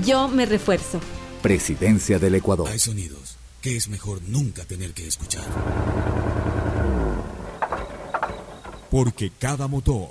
Yo me refuerzo. Presidencia del Ecuador. Hay sonidos que es mejor nunca tener que escuchar. Porque cada motor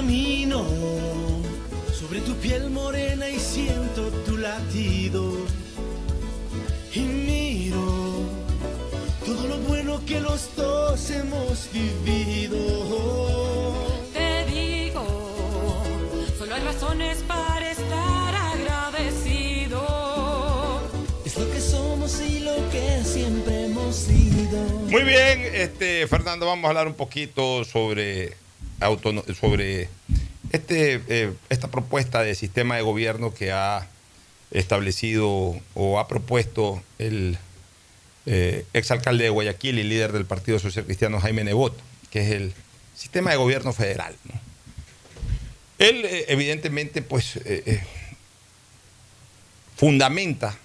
camino sobre tu piel morena y siento tu latido. Y miro todo lo bueno que los dos hemos vivido. Te digo, solo hay razones para estar agradecido. Es lo que somos y lo que siempre hemos sido. Muy bien, este Fernando, vamos a hablar un poquito sobre sobre este, eh, esta propuesta de sistema de gobierno que ha establecido o ha propuesto el eh, exalcalde de Guayaquil y líder del Partido Social Cristiano Jaime Nebot, que es el sistema de gobierno federal. Él, eh, evidentemente, pues eh, fundamenta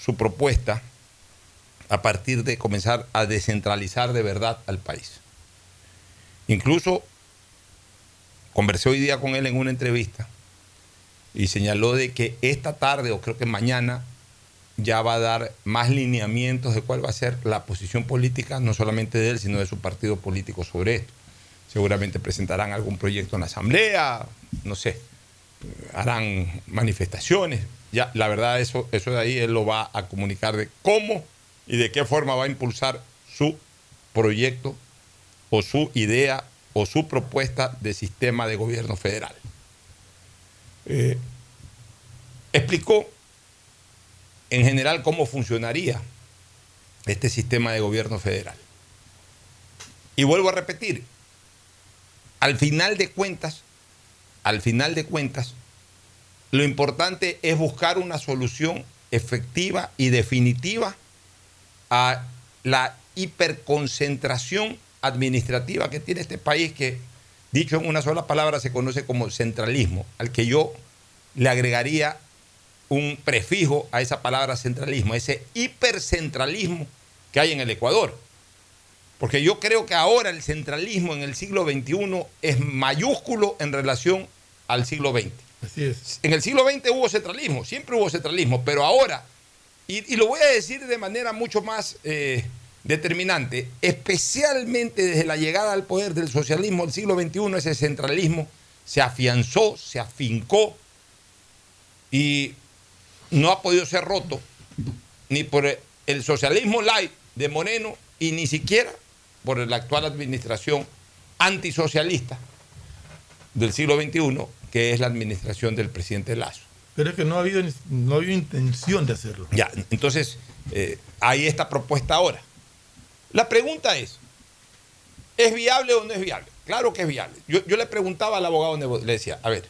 su propuesta a partir de comenzar a descentralizar de verdad al país. Incluso conversé hoy día con él en una entrevista y señaló de que esta tarde o creo que mañana ya va a dar más lineamientos de cuál va a ser la posición política, no solamente de él, sino de su partido político sobre esto. Seguramente presentarán algún proyecto en la asamblea, no sé, harán manifestaciones. Ya, la verdad, eso, eso de ahí él lo va a comunicar de cómo y de qué forma va a impulsar su proyecto o su idea o su propuesta de sistema de gobierno federal. Eh, explicó en general cómo funcionaría este sistema de gobierno federal. Y vuelvo a repetir, al final de cuentas, al final de cuentas, lo importante es buscar una solución efectiva y definitiva a la hiperconcentración administrativa que tiene este país que, dicho en una sola palabra, se conoce como centralismo, al que yo le agregaría un prefijo a esa palabra centralismo, ese hipercentralismo que hay en el Ecuador. Porque yo creo que ahora el centralismo en el siglo XXI es mayúsculo en relación al siglo XX. Así es. En el siglo XX hubo centralismo, siempre hubo centralismo, pero ahora, y, y lo voy a decir de manera mucho más eh, determinante, especialmente desde la llegada al poder del socialismo del siglo XXI, ese centralismo se afianzó, se afincó y no ha podido ser roto ni por el socialismo light de Moreno y ni siquiera por la actual administración antisocialista del siglo XXI, que es la administración del presidente Lazo. Pero es que no ha habido, no ha habido intención de hacerlo. Ya, entonces, eh, hay esta propuesta ahora. La pregunta es, ¿es viable o no es viable? Claro que es viable. Yo, le preguntaba al abogado, le decía, a ver,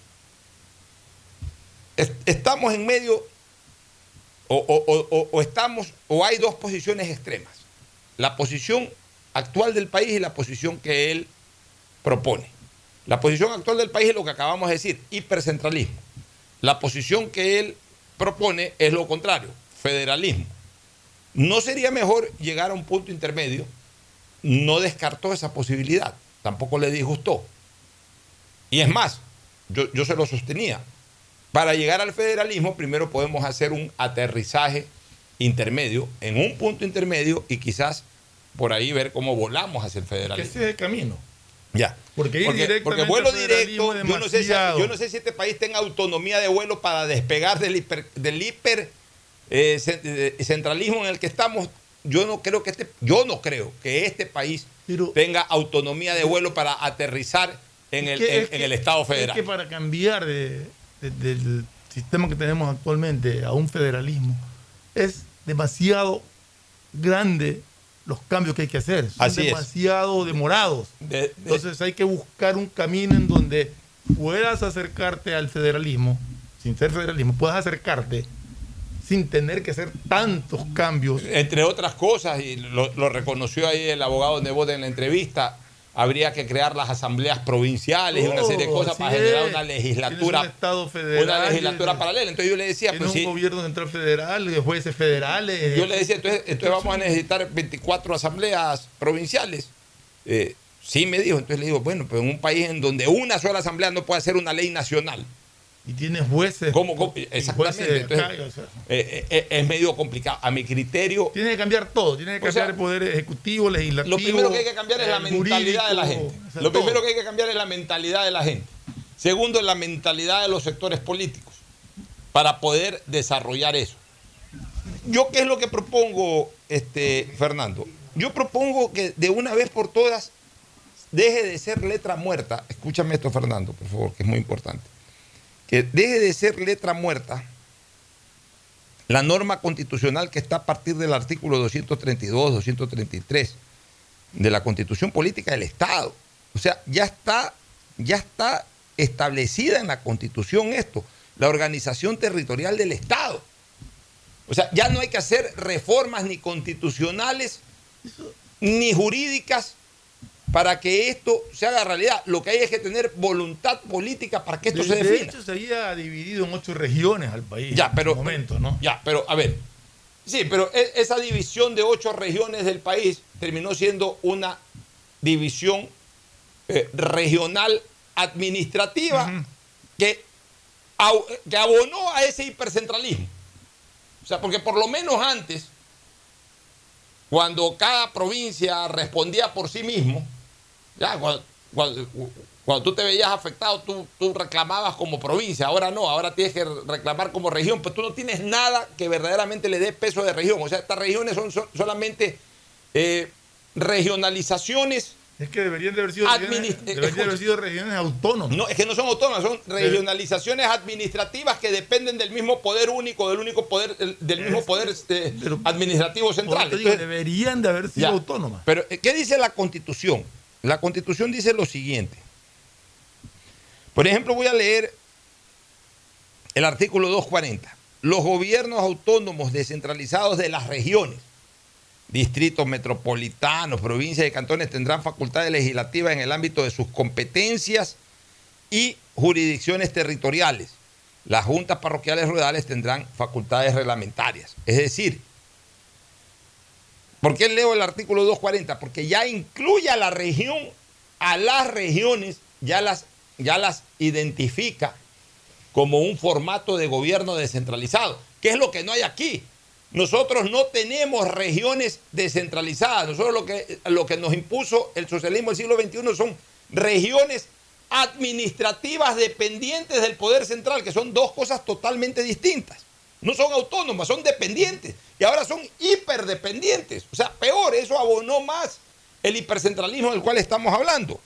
es- estamos en medio, o estamos, o hay dos posiciones extremas. La posición actual del país y la posición que él propone. La posición actual del país es lo que acabamos de decir, hipercentralismo. La posición que él propone es lo contrario, federalismo. ¿No sería mejor llegar a un punto intermedio? No descartó esa posibilidad, tampoco le disgustó. Y es más, yo, yo se lo sostenía. Para llegar al federalismo, primero podemos hacer un aterrizaje intermedio, en un punto intermedio, y quizás por ahí ver cómo volamos hacia el federalismo. ese es el camino. Ya. Porque ir Porque, porque vuelo directo, yo no, sé si, yo no sé si este país tenga autonomía de vuelo para despegar del hiper, del hiper eh, eh, centralismo en el que estamos. Yo no creo que este, yo no creo que este país tenga autonomía de vuelo para aterrizar en el, que- en, es que- en el Estado federal. Es que para cambiar de- de- del sistema que tenemos actualmente a un federalismo es demasiado grande los cambios que hay que hacer. Son Así es. demasiado demorados. De- de- Entonces hay que buscar un camino en donde puedas acercarte al federalismo, sin ser federalismo, puedas acercarte sin tener que hacer tantos cambios. Entre otras cosas, y lo, lo reconoció ahí el abogado Nebot en la entrevista, habría que crear las asambleas provinciales y una serie de Oh, cosas para generar una legislatura, un Estado federal, una legislatura paralela. Entonces yo le decía, pues un sí, gobierno central federal, de jueces federales. Yo le decía, entonces, entonces vamos a necesitar 24 asambleas provinciales. Eh, sí, me dijo. Entonces le digo, bueno, pero en un país en donde una sola asamblea no puede hacer una ley nacional. Y tienes jueces. ¿Cómo? cómo? Exactamente. jueces de Entonces, acá, o sea, eh, eh, es medio complicado. A mi criterio. Tiene que cambiar todo. Tiene que O sea, cambiar el poder ejecutivo, legislativo. Lo primero que hay que cambiar es la el mentalidad de la gente. o sea, Lo todo. primero que hay que cambiar es la mentalidad de la gente. Segundo, la mentalidad de los sectores políticos para poder desarrollar eso. Yo qué es lo que propongo, este, Fernando? Yo propongo que de una vez por todas deje de ser letra muerta. Escúchame esto, Fernando, por favor, que es muy importante. Que deje de ser letra muerta la norma constitucional que está a partir del artículo 232, 233 de la constitución política del Estado. O sea, ya está, ya está establecida en la constitución esto, la organización territorial del Estado. O sea, ya no hay que hacer reformas ni constitucionales ni jurídicas para que esto se haga realidad. Lo que hay es que tener voluntad política para que esto de, se defina. De hecho, se había dividido en ocho regiones al país. Ya, pero, en momento, ¿no? Ya, pero a ver. Sí, pero e, esa división de ocho regiones del país terminó siendo una división eh, regional administrativa uh -huh. que, que abonó a ese hipercentralismo. O sea, porque por lo menos antes, cuando cada provincia respondía por sí mismo, ya, cuando, cuando, cuando tú te veías afectado, tú, tú, reclamabas como provincia. Ahora no, ahora tienes que reclamar como región, pero tú no tienes nada que verdaderamente le dé peso de región. O sea, estas regiones son so, solamente eh, regionalizaciones. Es que deberían de haber sido, regiones, deberían de haber sido regiones autónomas. No, es que no son autónomas, son regionalizaciones administrativas que dependen del mismo poder único, del único poder, del mismo poder pero, administrativo central. Digo, Entonces, deberían de haber sido ya, autónomas. Pero, ¿qué dice la Constitución? La Constitución dice lo siguiente. Por ejemplo, voy a leer el artículo 240. Los gobiernos autónomos descentralizados de las regiones, distritos metropolitanos, provincias y cantones tendrán facultades legislativas en el ámbito de sus competencias y jurisdicciones territoriales. Las juntas parroquiales rurales tendrán facultades reglamentarias. Es decir, ¿por qué leo el artículo 240? Porque ya incluye a la región, a las regiones, ya las ya las identifica como un formato de gobierno descentralizado, que es lo que no hay aquí. Nosotros no tenemos regiones descentralizadas. Nosotros lo que, lo que nos impuso el socialismo del siglo XXI son regiones administrativas dependientes del poder central, que son dos cosas totalmente distintas. No son autónomas, son dependientes. Y ahora son hiperdependientes. O sea, peor, eso abonó más el hipercentralismo del cual estamos hablando.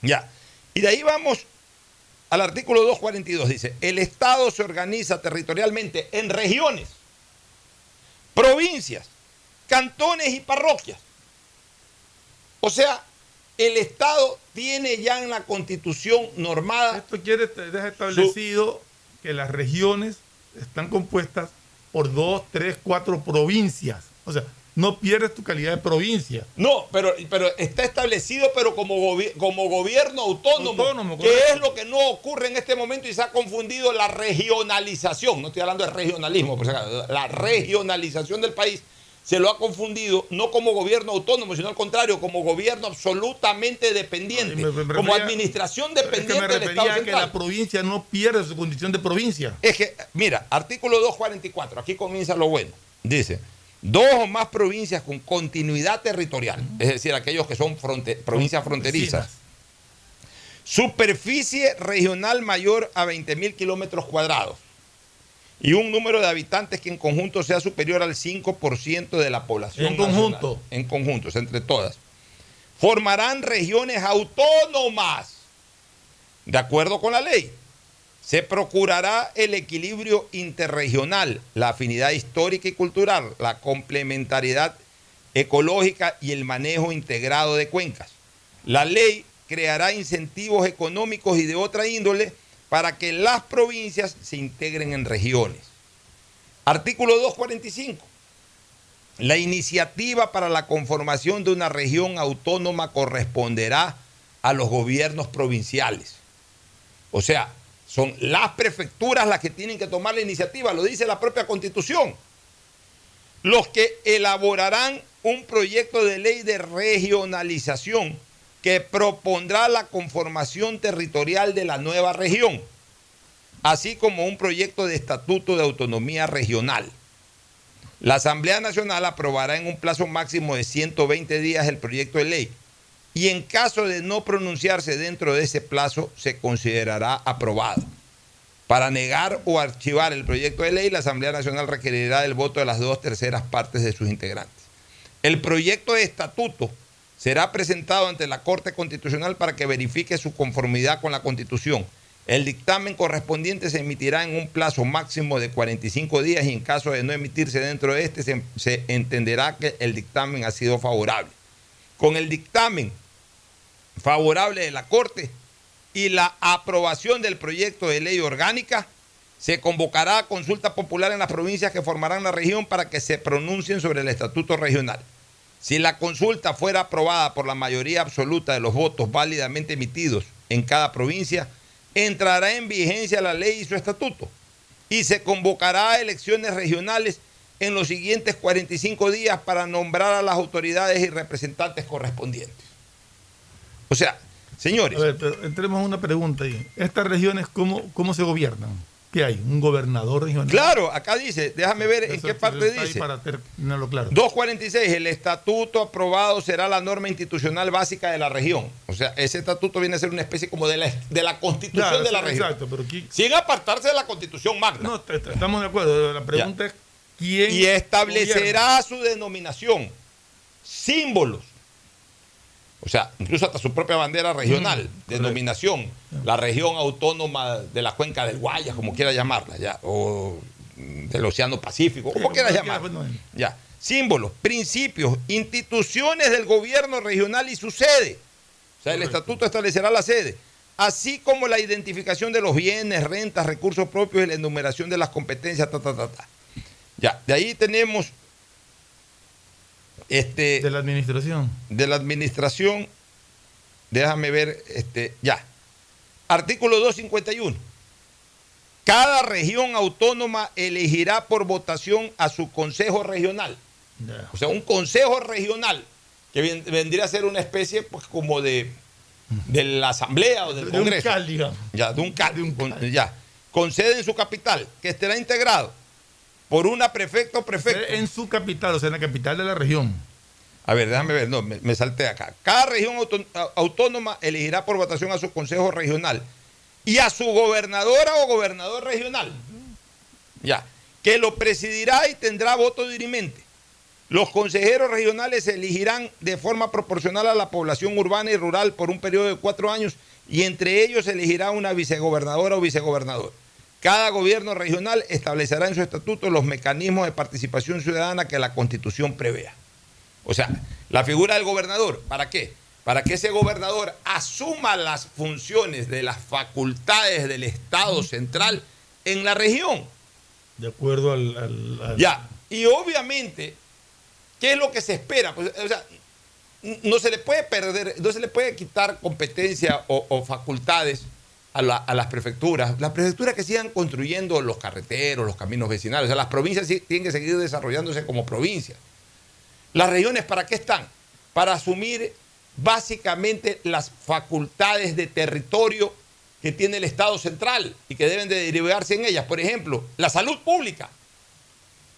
Ya. Y de ahí vamos al artículo 242. Dice, el Estado se organiza territorialmente en regiones, provincias, cantones y parroquias. O sea, el Estado tiene ya en la constitución normada... Esto quiere establecido su... que las regiones están compuestas por dos, tres, cuatro provincias. O sea, no pierdes tu calidad de provincia. No, pero, pero está establecido, pero como, gobi como gobierno autónomo, autónomo que es lo que no ocurre en este momento y se ha confundido la regionalización. No estoy hablando de regionalismo, pues, la regionalización del país se lo ha confundido no como gobierno autónomo, sino al contrario, como gobierno absolutamente dependiente, me, me, me como refería, administración dependiente es que del Estado central. que la provincia no pierde su condición de provincia. Es que, mira, artículo 244, aquí comienza lo bueno. Dice, dos o más provincias con continuidad territorial, es decir, aquellos que son fronte, provincias fronterizas, superficie regional mayor a 20 mil kilómetros cuadrados y un número de habitantes que en conjunto sea superior al 5% de la población. En conjunto. Nacional, en conjunto, entre todas. Formarán regiones autónomas, de acuerdo con la ley. Se procurará el equilibrio interregional, la afinidad histórica y cultural, la complementariedad ecológica y el manejo integrado de cuencas. La ley creará incentivos económicos y de otra índole para que las provincias se integren en regiones. Artículo 245. La iniciativa para la conformación de una región autónoma corresponderá a los gobiernos provinciales. O sea, son las prefecturas las que tienen que tomar la iniciativa, lo dice la propia constitución. Los que elaborarán un proyecto de ley de regionalización que propondrá la conformación territorial de la nueva región, así como un proyecto de estatuto de autonomía regional. La Asamblea Nacional aprobará en un plazo máximo de 120 días el proyecto de ley y en caso de no pronunciarse dentro de ese plazo se considerará aprobado. Para negar o archivar el proyecto de ley, la Asamblea Nacional requerirá el voto de las dos terceras partes de sus integrantes. El proyecto de estatuto será presentado ante la Corte Constitucional para que verifique su conformidad con la Constitución. El dictamen correspondiente se emitirá en un plazo máximo de 45 días y en caso de no emitirse dentro de este se, se entenderá que el dictamen ha sido favorable. con el dictamen favorable de la Corte y la aprobación del proyecto de ley orgánica, se convocará a consulta popular en las provincias que formarán la región para que se pronuncien sobre el estatuto regional. Si la consulta fuera aprobada por la mayoría absoluta de los votos válidamente emitidos en cada provincia, entrará en vigencia la ley y su estatuto y se convocará a elecciones regionales en los siguientes 45 días para nombrar a las autoridades y representantes correspondientes. O sea, señores. Entremos a una pregunta ahí. ¿Estas regiones cómo, cómo se gobiernan? ¿Qué hay? ¿Un gobernador regional? Claro, acá dice, déjame ver en qué parte dice. Para tenerlo claro. 246, el estatuto aprobado será la norma institucional básica de la región. O sea, ese estatuto viene a ser una especie como de la, de la constitución Claro, de la sí, región. Exacto, pero aquí- Sin apartarse de la constitución magna. No, estamos de acuerdo. La pregunta es quién. y establecerá su denominación, símbolos, o sea, incluso hasta su propia bandera regional, denominación, la región autónoma de la cuenca del Guayas, como quiera llamarla, ya, o mm, del Océano Pacífico, como quiera llamarla. Ya. Símbolos, principios, instituciones del gobierno regional y su sede. O sea, el estatuto establecerá la sede, así como la identificación de los bienes, rentas, recursos propios y la enumeración de las competencias, ta, ta, ta, ta. Ya, de ahí tenemos este de la administración. de la administración. Déjame ver este ya. Artículo 251. Cada región autónoma elegirá por votación a su consejo regional. O sea, un consejo regional que ven- vendría a ser una especie pues como de de la asamblea o del De un congreso. CAL, digamos. Ya, de un CAL. con- ya. Con sede en su capital, que estará integrado por una prefecta o prefecto. En su capital, o sea, en la capital de la región. A ver, déjame ver, no, me, me salté acá. Cada región autónoma elegirá por votación a su consejo regional y a su gobernadora o gobernador regional. Ya, que lo presidirá y tendrá voto dirimente. Los consejeros regionales se elegirán de forma proporcional a la población urbana y rural por un periodo de cuatro años y entre ellos se elegirá una vicegobernadora o vicegobernador. Cada gobierno regional establecerá en su estatuto los mecanismos de participación ciudadana que la constitución prevea. O sea, la figura del gobernador, ¿para qué? Para que ese gobernador asuma las funciones de las facultades del Estado central en la región. De acuerdo al. al- al- Ya, y obviamente, ¿qué es lo que se espera? Pues, o sea, no se le puede perder, no se le puede quitar competencia o, o facultades a, la- a las prefecturas. Las prefecturas que sigan construyendo los carreteros, los caminos vecinales. O sea, las provincias tienen que seguir desarrollándose como provincias. Las regiones, ¿para qué están? Para asumir básicamente las facultades de territorio que tiene el Estado central y que deben de derivarse en ellas. Por ejemplo, la salud pública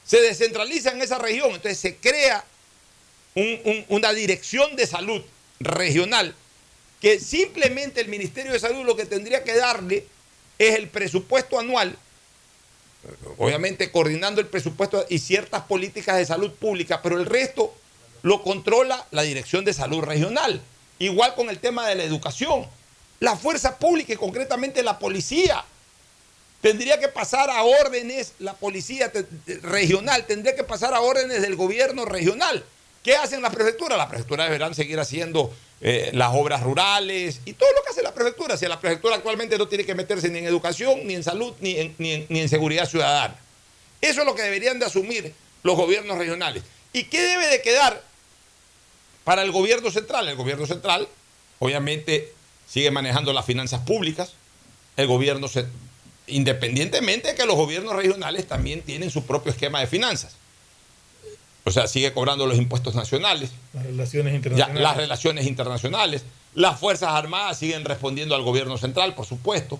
se descentraliza en esa región, entonces se crea un- un- una dirección de salud regional que simplemente el Ministerio de Salud lo que tendría que darle es el presupuesto anual, obviamente coordinando el presupuesto y ciertas políticas de salud pública, pero el resto lo controla la Dirección de Salud Regional. Igual con el tema de la educación. La fuerza pública y concretamente la policía tendría que pasar a órdenes, la policía regional tendría que pasar a órdenes del gobierno regional. ¿Qué hacen las prefecturas? Las prefecturas deberán seguir haciendo eh, las obras rurales y todo lo que hace la prefectura. Si la prefectura actualmente no tiene que meterse ni en educación, ni en salud, ni en, ni en- ni en seguridad ciudadana. Eso es lo que deberían de asumir los gobiernos regionales. ¿Y qué debe de quedar para el gobierno central? El gobierno central, obviamente, sigue manejando las finanzas públicas. El gobierno, independientemente de que los gobiernos regionales también tienen su propio esquema de finanzas. O sea, sigue cobrando los impuestos nacionales, Las relaciones ya, internacionales. las relaciones internacionales, las Fuerzas Armadas siguen respondiendo al gobierno central, por supuesto,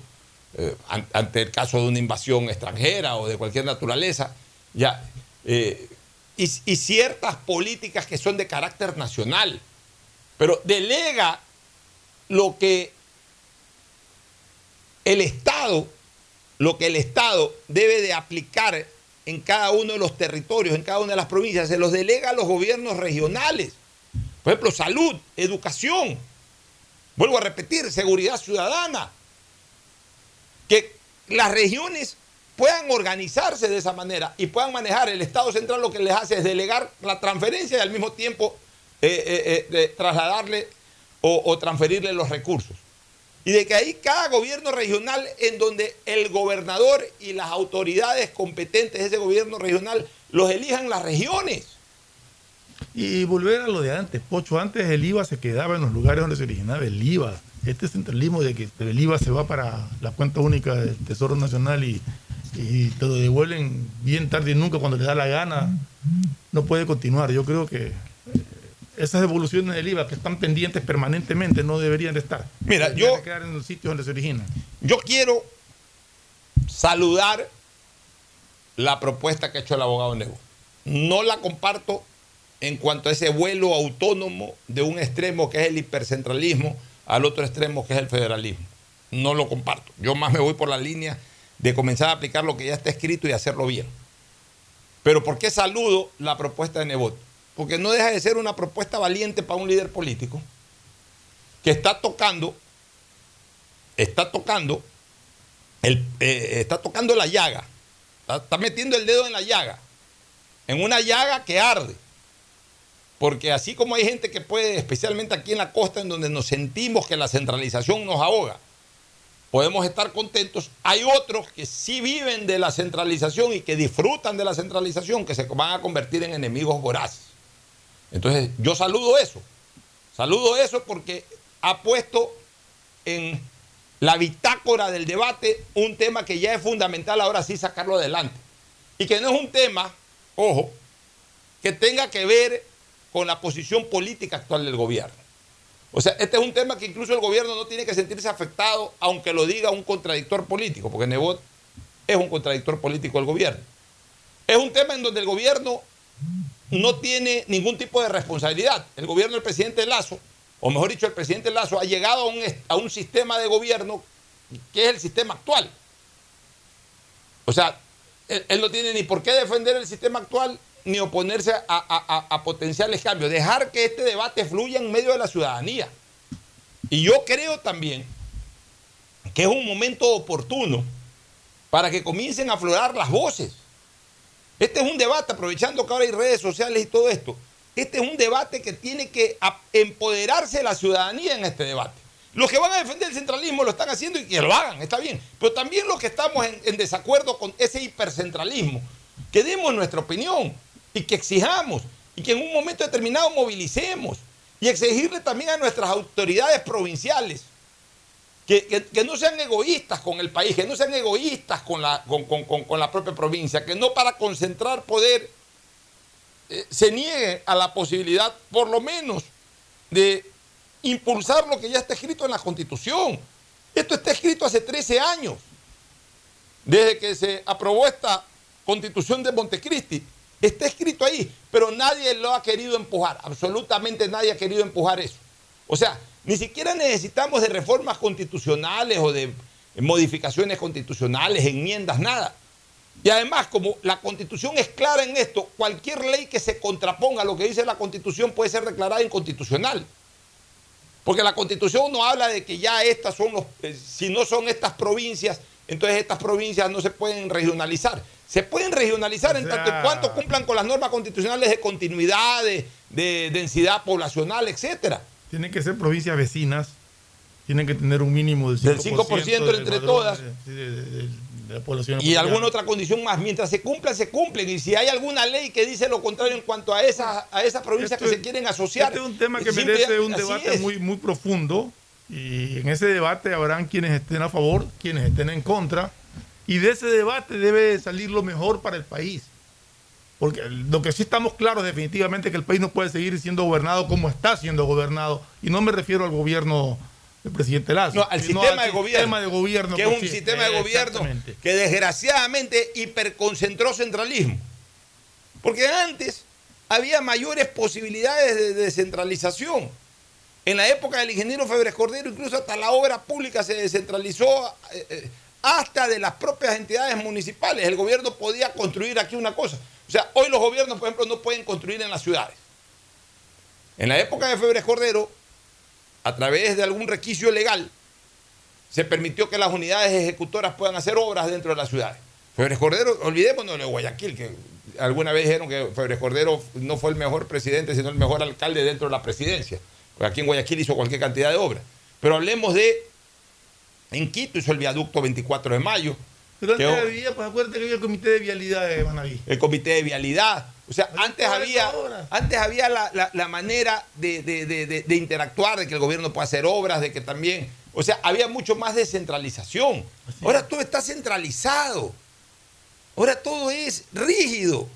eh, an- ante el caso de una invasión extranjera o de cualquier naturaleza, ya, eh, y, y ciertas políticas que son de carácter nacional, pero delega lo que el Estado, lo que el Estado debe de aplicar en cada uno de los territorios, en cada una de las provincias, se los delega a los gobiernos regionales. Por ejemplo, salud, educación, vuelvo a repetir, seguridad ciudadana. Que las regiones puedan organizarse de esa manera y puedan manejar el Estado central, lo que les hace es delegar la transferencia y al mismo tiempo eh, eh, trasladarle o, o transferirle los recursos. Y de que ahí cada gobierno regional en donde el gobernador y las autoridades competentes de ese gobierno regional los elijan las regiones. Y volver a lo de antes, Pocho, antes el IVA se quedaba en los lugares donde se originaba el IVA. Este centralismo de que el IVA se va para la cuenta única del Tesoro Nacional y, y te lo devuelven bien tarde y nunca cuando les da la gana, no puede continuar. Yo creo que esas evoluciones del IVA que están pendientes permanentemente no deberían de estar. Mira, yo. quedar en los sitios donde se originan. Yo quiero saludar la propuesta que ha hecho el abogado Nebo. No la comparto en cuanto a ese vuelo autónomo de un extremo que es el hipercentralismo al otro extremo que es el federalismo. No lo comparto. Yo más me voy por la línea de comenzar a aplicar lo que ya está escrito y hacerlo bien. Pero ¿por qué saludo la propuesta de Nebot? Porque no deja de ser una propuesta valiente para un líder político que está tocando, está tocando, eh, está tocando la llaga, está, metiendo el dedo en la llaga, en una llaga que arde. Porque así como hay gente que puede, especialmente aquí en la costa, en donde nos sentimos que la centralización nos ahoga, podemos estar contentos. Hay otros que sí viven de la centralización y que disfrutan de la centralización, que se van a convertir en enemigos voraces. Entonces, yo saludo eso. Saludo eso porque ha puesto en la bitácora del debate un tema que ya es fundamental ahora sí sacarlo adelante. Y que no es un tema, ojo, que tenga que ver con la posición política actual del gobierno. O sea, este es un tema que incluso el gobierno no tiene que sentirse afectado, aunque lo diga un contradictor político, porque Nebot es un contradictor político del gobierno. Es un tema en donde el gobierno no tiene ningún tipo de responsabilidad. El gobierno del presidente Lazo, o mejor dicho, el presidente Lazo ha llegado a un, sistema de gobierno que es el sistema actual. O sea, él, no tiene ni por qué defender el sistema actual ni oponerse a, a, potenciales cambios. Dejar que este debate fluya en medio de la ciudadanía. Y yo creo también que es un momento oportuno para que comiencen a aflorar las voces. Este es un debate, aprovechando que ahora hay redes sociales y todo esto, este es un debate que tiene que empoderarse la ciudadanía en este debate. Los que van a defender el centralismo lo están haciendo y que lo hagan, está bien. Pero también los que estamos en, desacuerdo con ese hipercentralismo, que demos nuestra opinión y que exijamos y que en un momento determinado movilicemos y exigirle también a nuestras autoridades provinciales que, no sean egoístas con el país, que no sean egoístas con la, con, la propia provincia, que no para concentrar poder eh, se niegue a la posibilidad, por lo menos, de impulsar lo que ya está escrito en la Constitución. Esto está escrito hace 13 años, desde que se aprobó esta Constitución de Montecristi. Está escrito ahí, pero nadie lo ha querido empujar, absolutamente nadie ha querido empujar eso. O sea, ni siquiera necesitamos de reformas constitucionales o de modificaciones constitucionales, enmiendas, nada. Y además, como la constitución es clara en esto, cualquier ley que se contraponga a lo que dice la constitución puede ser declarada inconstitucional. Porque la constitución no habla de que ya estas son los, eh, si no son estas provincias, entonces estas provincias no se pueden regionalizar. Se pueden regionalizar en tanto y cuanto cumplan con las normas constitucionales de continuidad, de, de densidad poblacional, etcétera. Tienen que ser provincias vecinas, tienen que tener un mínimo del 5%, entre todas. De, la población y alguna otra condición más. Mientras se cumplan, se cumplen. Y si hay alguna ley que dice lo contrario en cuanto a esas, a esas provincias que se quieren asociar. Este es un tema que merece un debate muy, muy profundo. Y en ese debate habrán quienes estén a favor, quienes estén en contra. Y de ese debate debe salir lo mejor para el país. Porque lo que sí estamos claros definitivamente es que el país no puede seguir siendo gobernado como está siendo gobernado. Y no me refiero al gobierno del presidente Lazo. No, al, sistema, de sistema, de gobierno. Que es un sistema de gobierno que desgraciadamente hiperconcentró centralismo. Porque antes había mayores posibilidades de descentralización. En la época del ingeniero Febres Cordero, incluso hasta la obra pública se descentralizó eh, eh, hasta de las propias entidades municipales. El gobierno podía construir aquí una cosa. O sea, hoy los gobiernos, por ejemplo, no pueden construir en las ciudades. En la época de Febres Cordero, a través de algún requisito legal, se permitió que las unidades ejecutoras puedan hacer obras dentro de las ciudades. Febres Cordero, olvidémonos de Guayaquil, que alguna vez dijeron que Febres Cordero no fue el mejor presidente, sino el mejor alcalde dentro de la presidencia. Porque aquí en Guayaquil hizo cualquier cantidad de obras. Pero hablemos de. En Quito hizo el viaducto 24 de mayo. Pero que- antes había, pues acuérdate que había el comité de vialidad de Manaví. el comité de vialidad. O sea, antes había, antes había la, la- la manera de- de- de interactuar, de que el gobierno pueda hacer obras, de que también. O sea, había mucho más descentralización. Ahora todo está centralizado. Ahora todo es rígido.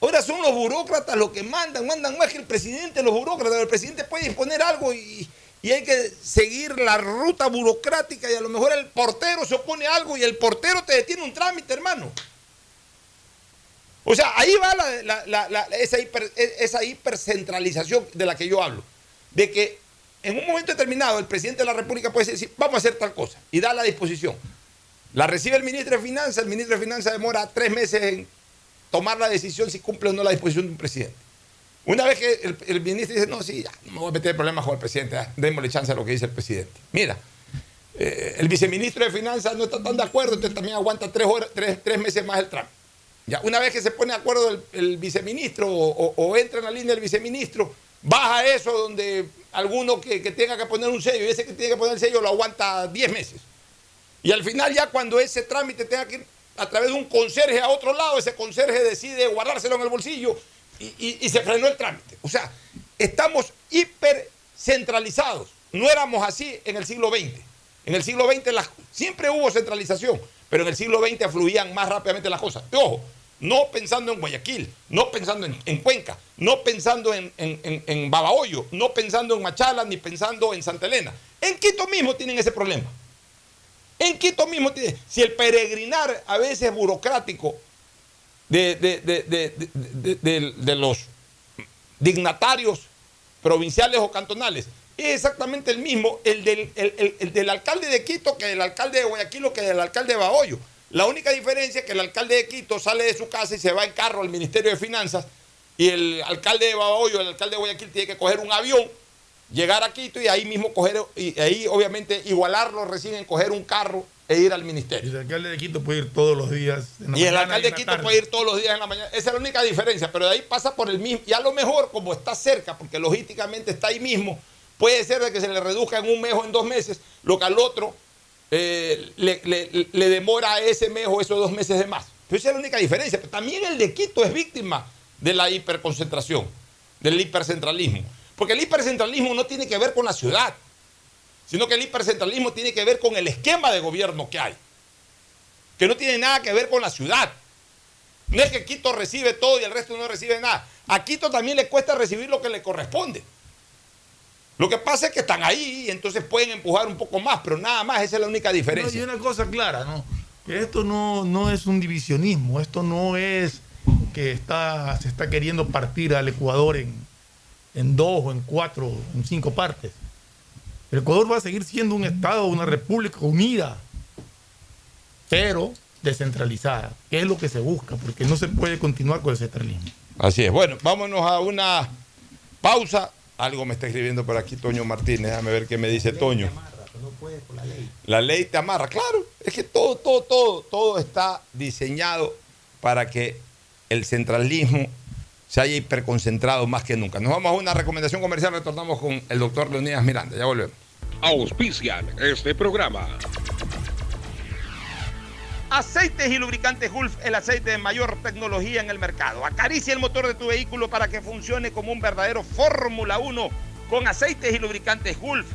Ahora son los burócratas los que mandan, mandan más que el presidente, los burócratas. El presidente puede disponer algo y, y hay que seguir la ruta burocrática y a lo mejor el portero se opone a algo y el portero te detiene un trámite, hermano. O sea, ahí va esa, hiper- esa hipercentralización de la que yo hablo. De que en un momento determinado el presidente de la República puede decir, vamos a hacer tal cosa, y da la disposición. La recibe el ministro de Finanzas, el ministro de Finanzas demora tres meses en tomar la decisión si cumple o no la disposición de un presidente. Una vez que el, el ministro dice, no, sí, ya, no voy a meter problemas con el presidente, ya, démosle chance a lo que dice el presidente. Mira, eh, el viceministro de Finanzas no está tan de acuerdo, entonces también aguanta tres, horas, tres, tres meses más el trámite. Ya, una vez que se pone de acuerdo el, el viceministro o, o- o entra en la línea del viceministro, baja eso donde alguno que, que tenga que poner un sello y ese que tiene que poner el sello lo aguanta 10 meses. Y al final ya cuando ese trámite tenga que ir a través de un conserje a otro lado, ese conserje decide guardárselo en el bolsillo y, se frenó el trámite. O sea, estamos hiper centralizados. No éramos así en el siglo XX. En el siglo XX siempre hubo centralización, pero en el siglo XX fluían más rápidamente las cosas. Ojo, no pensando en Guayaquil, no pensando en, en Cuenca, no pensando en, en, en- Babahoyo, no pensando en Machala, ni pensando en Santa Elena. En Quito mismo tienen ese problema. En Quito mismo tiene. Si el peregrinar a veces burocrático de, de- de- los dignatarios provinciales o cantonales es exactamente el mismo, el del, el- el- el del alcalde de Quito que el alcalde de Guayaquil o que del alcalde de Bahoyo. La única diferencia es que el alcalde de Quito sale de su casa y se va en carro al Ministerio de Finanzas y el alcalde de Bahoyo, el alcalde de Guayaquil tiene que coger un avión, llegar a Quito y ahí mismo coger, y ahí obviamente igualarlo recién coger un carro e ir al ministerio. Y el alcalde de Quito puede ir todos los días. en la Y el mañana alcalde de Quito tarde. puede ir todos los días en la mañana. Esa es la única diferencia, pero de ahí pasa por el mismo. Y a lo mejor, como está cerca, porque logísticamente está ahí mismo, puede ser de que se le reduzca en un mes o en dos meses, lo que al otro eh, le, le- le demora a ese mes o esos dos meses de más. Pero esa es la única diferencia. Pero también el de Quito es víctima de la hiperconcentración, del hipercentralismo. Porque el hipercentralismo no tiene que ver con la ciudad, sino que el hipercentralismo tiene que ver con el esquema de gobierno que hay que no tiene nada que ver con la ciudad. No es que Quito recibe todo y el resto no recibe nada. A Quito también le cuesta recibir lo que le corresponde. Lo que pasa es que están ahí y entonces pueden empujar un poco más, pero nada más, esa es la única No, y diferencia. una cosa clara, ¿no? Que esto no, no es un divisionismo, esto no es que está, se está queriendo partir al Ecuador en, en dos o en cuatro, en cinco partes. El Ecuador va a seguir siendo un Estado, una república unida, pero descentralizada, que es lo que se busca, porque no se puede continuar con el centralismo. Así es. Bueno, vámonos a una pausa. Algo me está escribiendo por aquí Toño Martínez. Déjame ver qué me dice Toño. La ley te amarra, claro. Es que todo, todo, todo, todo está diseñado para que el centralismo se haya hiperconcentrado más que nunca. Nos vamos a una recomendación comercial, retornamos con el doctor Leonidas Miranda. Ya volvemos. Auspician este programa. Aceites y lubricantes Gulf, el aceite de mayor tecnología en el mercado. Acaricia el motor de tu vehículo para que funcione como un verdadero Fórmula 1 con aceites y lubricantes Gulf.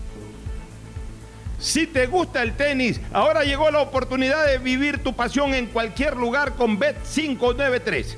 Si te gusta el tenis, ahora llegó la oportunidad de vivir tu pasión en cualquier lugar con Bet593.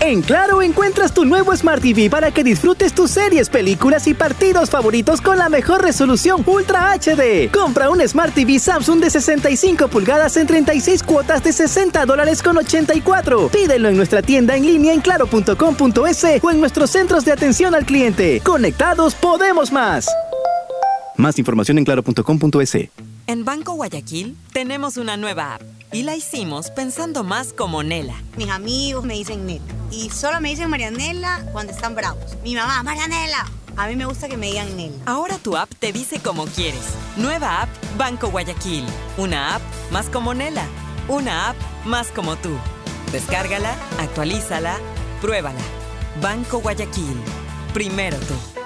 En Claro encuentras tu nuevo Smart TV para que disfrutes tus series, películas y partidos favoritos con la mejor resolución Ultra HD. Compra un Smart TV Samsung de 65 pulgadas en 36 cuotas de 60 dólares con 84. Pídelo en nuestra tienda en línea en claro.com.es o en nuestros centros de atención al cliente. Conectados podemos más. Más información en claro.com.es. En Banco Guayaquil tenemos una nueva app y la hicimos pensando más como Nela. Mis amigos me dicen Nela y solo me dicen Marianela cuando están bravos. Mi mamá, Marianela. A mí me gusta que me digan Nela. Ahora tu app te dice como quieres. Nueva app Banco Guayaquil. Una app más como Nela. Una app más como tú. Descárgala, actualízala, pruébala. Banco Guayaquil. Primero tú.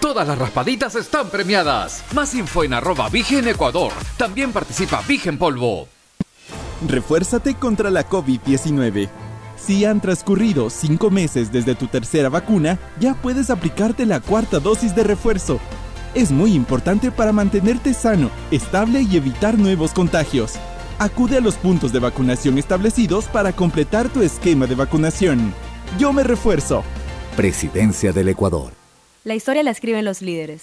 Todas las raspaditas están premiadas. Más info en arroba Vigen Ecuador. También participa Vigen Polvo. Refuérzate contra la COVID-19. Si han transcurrido cinco meses desde tu tercera vacuna, ya puedes aplicarte la cuarta dosis de refuerzo. Es muy importante para mantenerte sano, estable y evitar nuevos contagios. Acude a los puntos de vacunación establecidos para completar tu esquema de vacunación. Yo me refuerzo. Presidencia del Ecuador. La historia la escriben los líderes.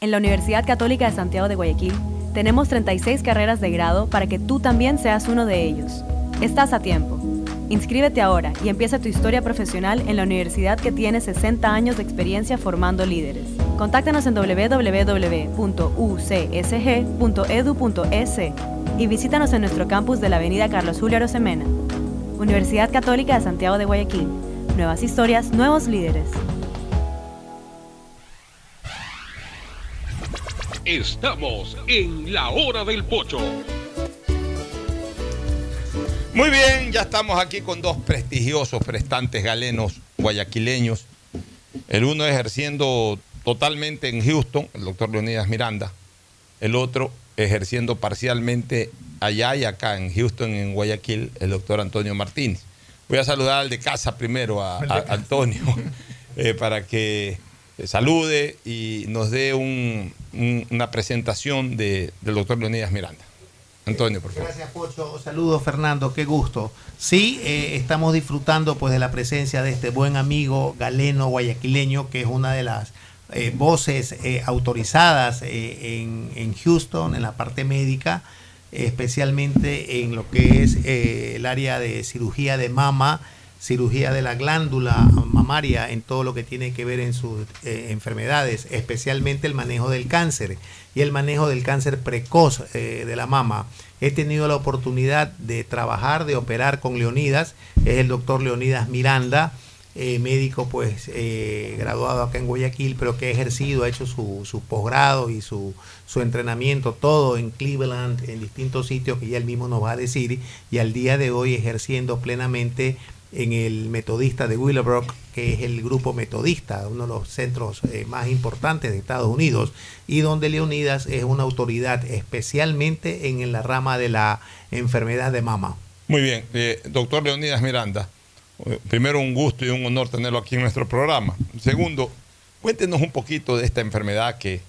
En la Universidad Católica de Santiago de Guayaquil tenemos 36 carreras de grado para que tú también seas uno de ellos. Estás a tiempo. Inscríbete ahora y empieza tu historia profesional en la universidad que tiene 60 años de experiencia formando líderes. Contáctanos en www.ucsg.edu.es y visítanos en nuestro campus de la Avenida Carlos Julio Arosemena. Universidad Católica de Santiago de Guayaquil. Nuevas historias, nuevos líderes. Estamos en la hora del pocho. Muy bien, ya estamos aquí con dos prestigiosos prestantes galenos guayaquileños. El uno ejerciendo totalmente en Houston, el doctor Leonidas Miranda. El otro ejerciendo parcialmente allá y acá en Houston, en Guayaquil, el doctor Antonio Martínez. Voy a saludar al de casa primero, a, a Antonio, eh, para que salude y nos dé un, un, una presentación de, del doctor Leonidas Miranda. Antonio, por favor. Gracias, Pocho. Saludos, Fernando. Qué gusto. Sí, eh, estamos disfrutando pues de la presencia de este buen amigo galeno guayaquileño, que es una de las eh, voces eh, autorizadas en, Houston, en la parte médica, especialmente en lo que es el área de cirugía de mama cirugía de la glándula mamaria en todo lo que tiene que ver en sus eh, enfermedades, especialmente el manejo del cáncer y el manejo del cáncer precoz eh, de la mama. He tenido la oportunidad de trabajar, de operar con Leonidas, es el doctor Leonidas Miranda, eh, médico pues graduado acá en Guayaquil, pero que ha ejercido, ha hecho su, su posgrado y su, su entrenamiento, todo en Cleveland, en distintos sitios que ya él mismo nos va a decir, y al día de hoy ejerciendo plenamente en el Metodista de Willowbrook, que es el grupo metodista, uno de los centros eh, más importantes de Estados Unidos, y donde Leonidas es una autoridad especialmente en la rama de la enfermedad de mama. Muy bien, eh, doctor Leonidas Miranda, eh, primero un gusto y un honor tenerlo aquí en nuestro programa. Segundo, cuéntenos un poquito de esta enfermedad que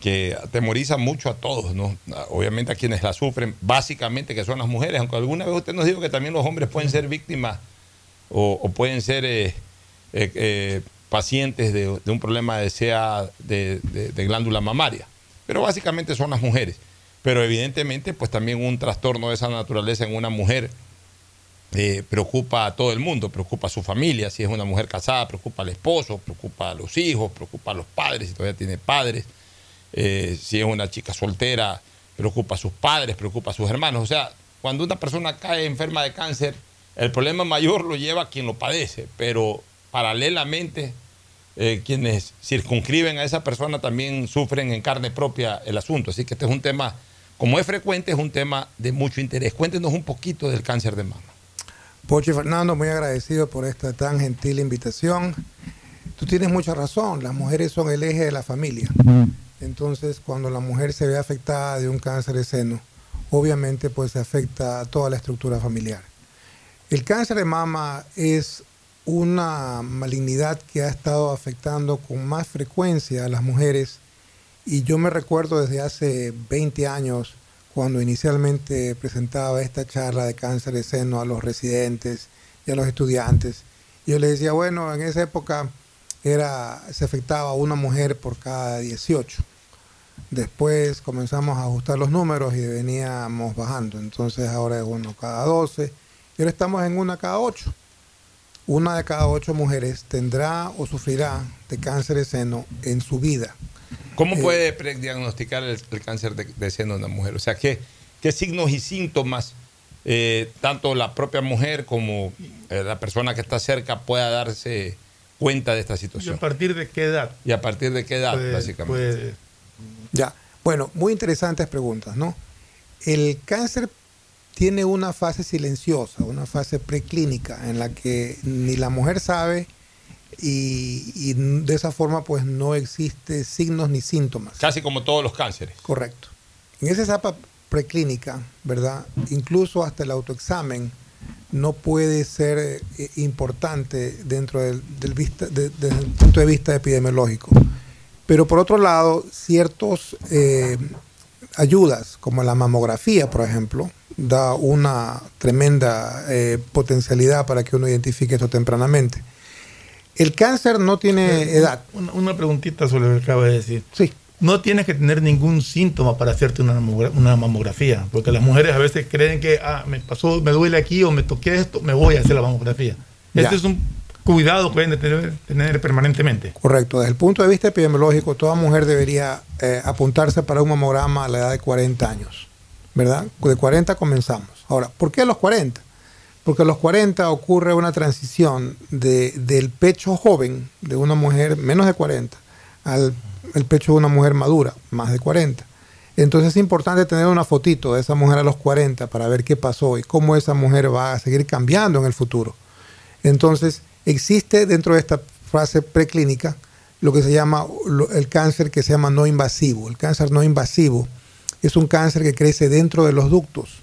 que atemoriza mucho a todos, ¿no? Obviamente a quienes la sufren, básicamente que son las mujeres, aunque alguna vez usted nos dijo que también los hombres pueden ser víctimas o, pueden ser eh, eh, eh, pacientes de, un problema de sea de, glándula mamaria. Pero básicamente son las mujeres. Pero evidentemente, pues también un trastorno de esa naturaleza en una mujer preocupa a todo el mundo, preocupa a su familia, si es una mujer casada, preocupa al esposo, preocupa a los hijos, preocupa a los padres, si todavía tiene padres, si es una chica soltera, preocupa a sus padres, preocupa a sus hermanos. O sea, cuando una persona cae enferma de cáncer, el problema mayor lo lleva quien lo padece, pero paralelamente eh, quienes circunscriben a esa persona también sufren en carne propia el asunto. Así que este es un tema, como es frecuente, es un tema de mucho interés. Cuéntenos un poquito del cáncer de mama. Pochi Fernando, muy agradecido por esta tan gentil invitación. Tú tienes mucha razón, las mujeres son el eje de la familia. Entonces, cuando la mujer se ve afectada de un cáncer de seno, obviamente pues se afecta a toda la estructura familiar. El cáncer de mama es una malignidad que ha estado afectando con más frecuencia a las mujeres y yo me recuerdo desde hace 20 años cuando inicialmente presentaba esta charla de cáncer de seno a los residentes y a los estudiantes. Yo les decía, bueno, en esa época era, se afectaba una mujer por cada 18. Después comenzamos a ajustar los números y veníamos bajando. Entonces ahora es uno cada 12 y ahora estamos en una cada 8. Una de cada ocho mujeres tendrá o sufrirá de cáncer de seno en su vida. ¿Cómo puede diagnosticar el, el, cáncer de, de, seno de una mujer? O sea, ¿qué, qué signos y síntomas eh, tanto la propia mujer como eh, la persona que está cerca pueda darse cuenta de esta situación? ¿Y a partir de qué edad? ¿Y a partir de qué edad, puede, básicamente? Puede... Ya, bueno, muy interesantes preguntas, ¿no? El cáncer tiene una fase silenciosa, una fase preclínica en la que ni la mujer sabe y, y, de esa forma pues no existe signos ni síntomas. Casi como todos los cánceres. Correcto. En esa etapa preclínica, ¿verdad? Incluso hasta el autoexamen no puede ser eh, importante dentro del, del vista, de, desde el punto de vista epidemiológico. Pero por otro lado, ciertos eh, ayudas, como la mamografía, por ejemplo, da una tremenda eh, potencialidad para que uno identifique esto tempranamente. El cáncer no tiene Eh, edad. Una, una preguntita sobre lo que acaba de decir. Sí. No tienes que tener ningún síntoma para hacerte una, una mamografía, porque las mujeres a veces creen que ah, me pasó, me duele aquí o me toqué esto, me voy a hacer la mamografía. Ya. Este es un cuidado que deben de tener, tener permanentemente. Correcto. Desde el punto de vista epidemiológico, toda mujer debería eh, apuntarse para un mamograma a la edad de 40 años. ¿Verdad? De 40 comenzamos. Ahora, ¿por qué a los 40? Porque a los 40 ocurre una transición de, del pecho joven de una mujer menos de 40 al el pecho de una mujer madura, más de 40. Entonces es importante tener una fotito de esa mujer a los 40 para ver qué pasó y cómo esa mujer va a seguir cambiando en el futuro. Entonces existe dentro de esta fase preclínica lo que se llama el cáncer que se llama no invasivo. El cáncer no invasivo es un cáncer que crece dentro de los ductos.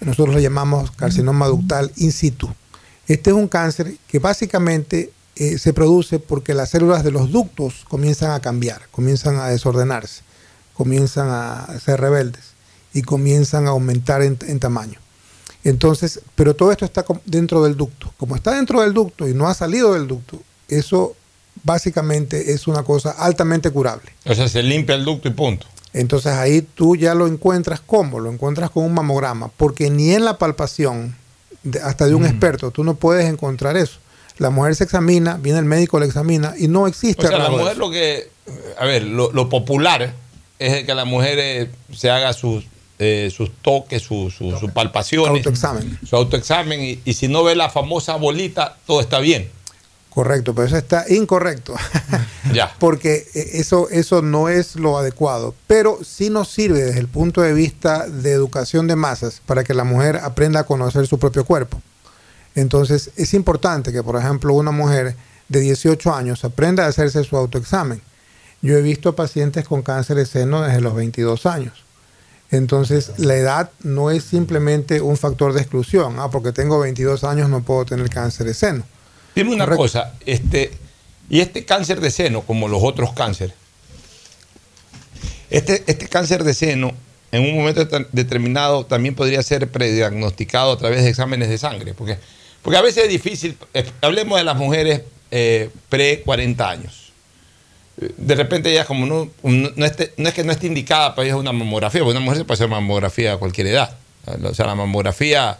Nosotros lo llamamos carcinoma ductal in situ. Este es un cáncer que básicamente eh, se produce porque las células de los ductos comienzan a cambiar, comienzan a desordenarse, comienzan a ser rebeldes y comienzan a aumentar en, en tamaño. Entonces, pero todo esto está dentro del ducto. Como está dentro del ducto y no ha salido del ducto, eso básicamente es una cosa altamente curable. O sea, se limpia el ducto y punto. Entonces ahí tú ya lo encuentras como, lo encuentras con un mamograma, porque ni en la palpación, de- hasta de un experto, tú no puedes encontrar eso. La mujer se examina, viene el médico, la examina y no existe O sea, la mujer lo que, a ver, lo, lo popular es que la mujer eh, se haga sus, eh, sus toques, sus su, sus palpaciones. Autoexamen. Su autoexamen y, y si no ve la famosa bolita, todo está bien. Correcto, pero eso está incorrecto. Ya. porque eh, eso, eso no es lo adecuado, pero sí nos sirve desde el punto de vista de educación de masas para que la mujer aprenda a conocer su propio cuerpo. Entonces es importante que, por ejemplo, una mujer de 18 años aprenda a hacerse su autoexamen. Yo he visto pacientes con cáncer de seno desde los 22 años. Entonces, la edad no es simplemente un factor de exclusión. Ah, porque tengo 22 años no puedo tener cáncer de seno. Dime una cosa, este, y este cáncer de seno, como los otros cánceres, Este, este cáncer de seno, en un momento deter- determinado, también podría ser prediagnosticado a través de exámenes de sangre. Porque, porque a veces es difícil. eh, hablemos de las mujeres eh, pre-40 años. De repente ella como no, no, no esté- no es que no esté indicada para a una mamografía, porque una mujer se puede hacer mamografía a cualquier edad. O sea, la mamografía,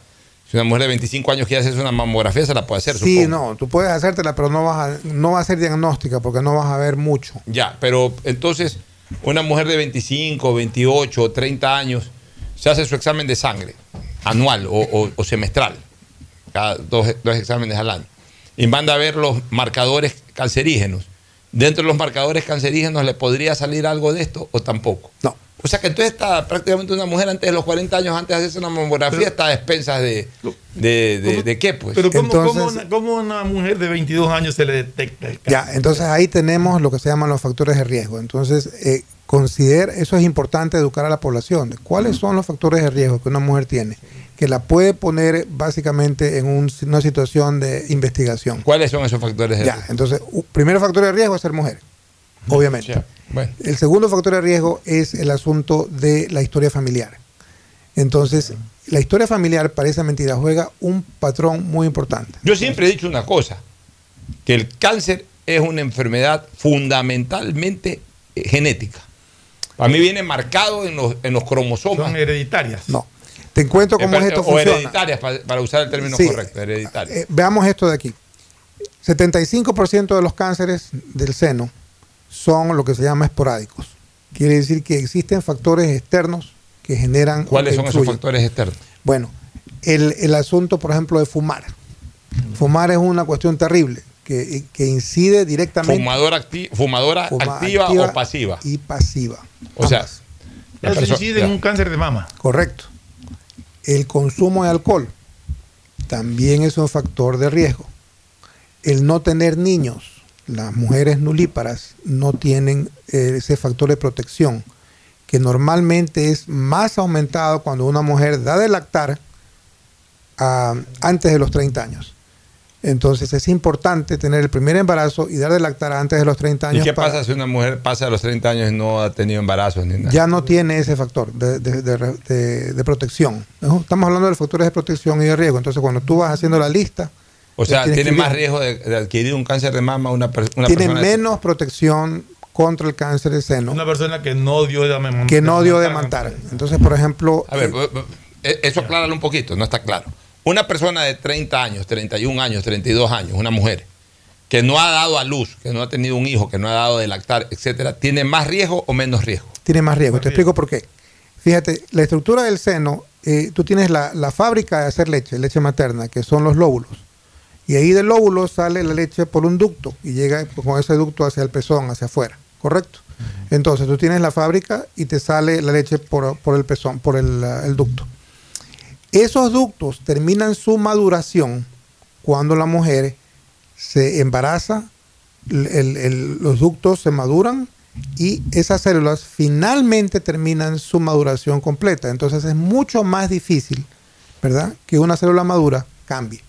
si una mujer de 25 años quiere hacerse una mamografía, se la puede hacer, Sí, supongo. no, tú puedes hacértela, pero no, vas a, no va a ser diagnóstica porque no vas a ver mucho. Ya, pero entonces una mujer de 25, 28, 30 años se hace su examen de sangre anual o, o- o semestral, cada dos, dos exámenes al año, y manda a ver los marcadores cancerígenos. Dentro de los marcadores cancerígenos le podría salir algo de esto o tampoco. No. O sea que entonces está prácticamente una mujer antes de los 40 años, antes de hacerse una mamografía, está a expensas de, de, de- de qué, pues. Pero ¿cómo, Entonces- cómo una, cómo una mujer de 22 años se le detecta el cáncer? Ya, entonces ahí tenemos lo que se llaman los factores de riesgo. Entonces, eh, considera, eso es importante educar a la población. de ¿Cuáles son los factores de riesgo que una mujer tiene? Que la puede poner básicamente en un- una situación de investigación. ¿Cuáles son esos factores de Ya, riesgo? entonces, u- primer factor de riesgo es ser mujer, obviamente. Bueno. El segundo factor de riesgo es el asunto de la historia familiar. Entonces, la historia familiar, parece mentira, juega un patrón muy importante. Yo siempre he dicho una cosa, que el cáncer es una enfermedad fundamentalmente eh, genética. A mí viene marcado en los, en los cromosomas. Son hereditarias. No. Te encuentro cómo Eh, es esto o funciona. hereditarias, para, para usar el término Sí. correcto, hereditarias. Eh, veamos esto de aquí. 75% de los cánceres del seno son lo que se llama esporádicos. Quiere decir que existen factores externos que generan... ¿Cuáles que son esos factores externos? Bueno, el, el asunto, por ejemplo, de fumar. Fumar es una cuestión terrible que, que incide directamente... Fumadora, acti- fumadora Fuma- activa, activa o pasiva. Y pasiva. O sea, Eso incide en un cáncer de mama. Correcto. El consumo de alcohol también es un factor de riesgo. El no tener niños, las mujeres nulíparas no tienen eh, ese factor de protección, que normalmente es más aumentado cuando una mujer da de lactar ah, antes de los 30 años. Entonces es importante tener el primer embarazo y dar de lactar antes de los 30 ¿Y años. qué para- pasa si una mujer pasa a los 30 años y no ha tenido embarazos ni nada? ya no tiene ese factor de, de- de- de- de protección. ¿no? Estamos hablando de factores de protección y de riesgo. Entonces, cuando tú vas haciendo la lista, o sea, tiene más riesgo de, de adquirir un cáncer de mama una, per- una tiene persona. menos protección contra el cáncer de seno Una persona que no dio de amamantar. que no dio de amantar. Entonces, por ejemplo, A ver, eh, eh, eso acláralo un poquito, no está claro. Una persona de 30 años, 31 años, 32 años, una mujer, que no ha dado a luz, que no ha tenido un hijo, que no ha dado de lactar, etcétera, ¿tiene más riesgo o menos riesgo? tiene más riesgo. Te explico por qué. Fíjate, la estructura del seno, eh, tú tienes la, la fábrica de hacer leche, leche materna, que son los lóbulos. Y ahí del lóbulo sale la leche por un ducto y llega con ese ducto hacia el pezón, hacia afuera, ¿correcto? Entonces tú tienes la fábrica y te sale la leche por, por el pezón, por el, el ducto. Esos ductos terminan su maduración cuando la mujer se embaraza, el- el- el- los ductos se maduran y esas células finalmente terminan su maduración completa. Entonces es mucho más difícil, ¿verdad? Que una célula madura cambie.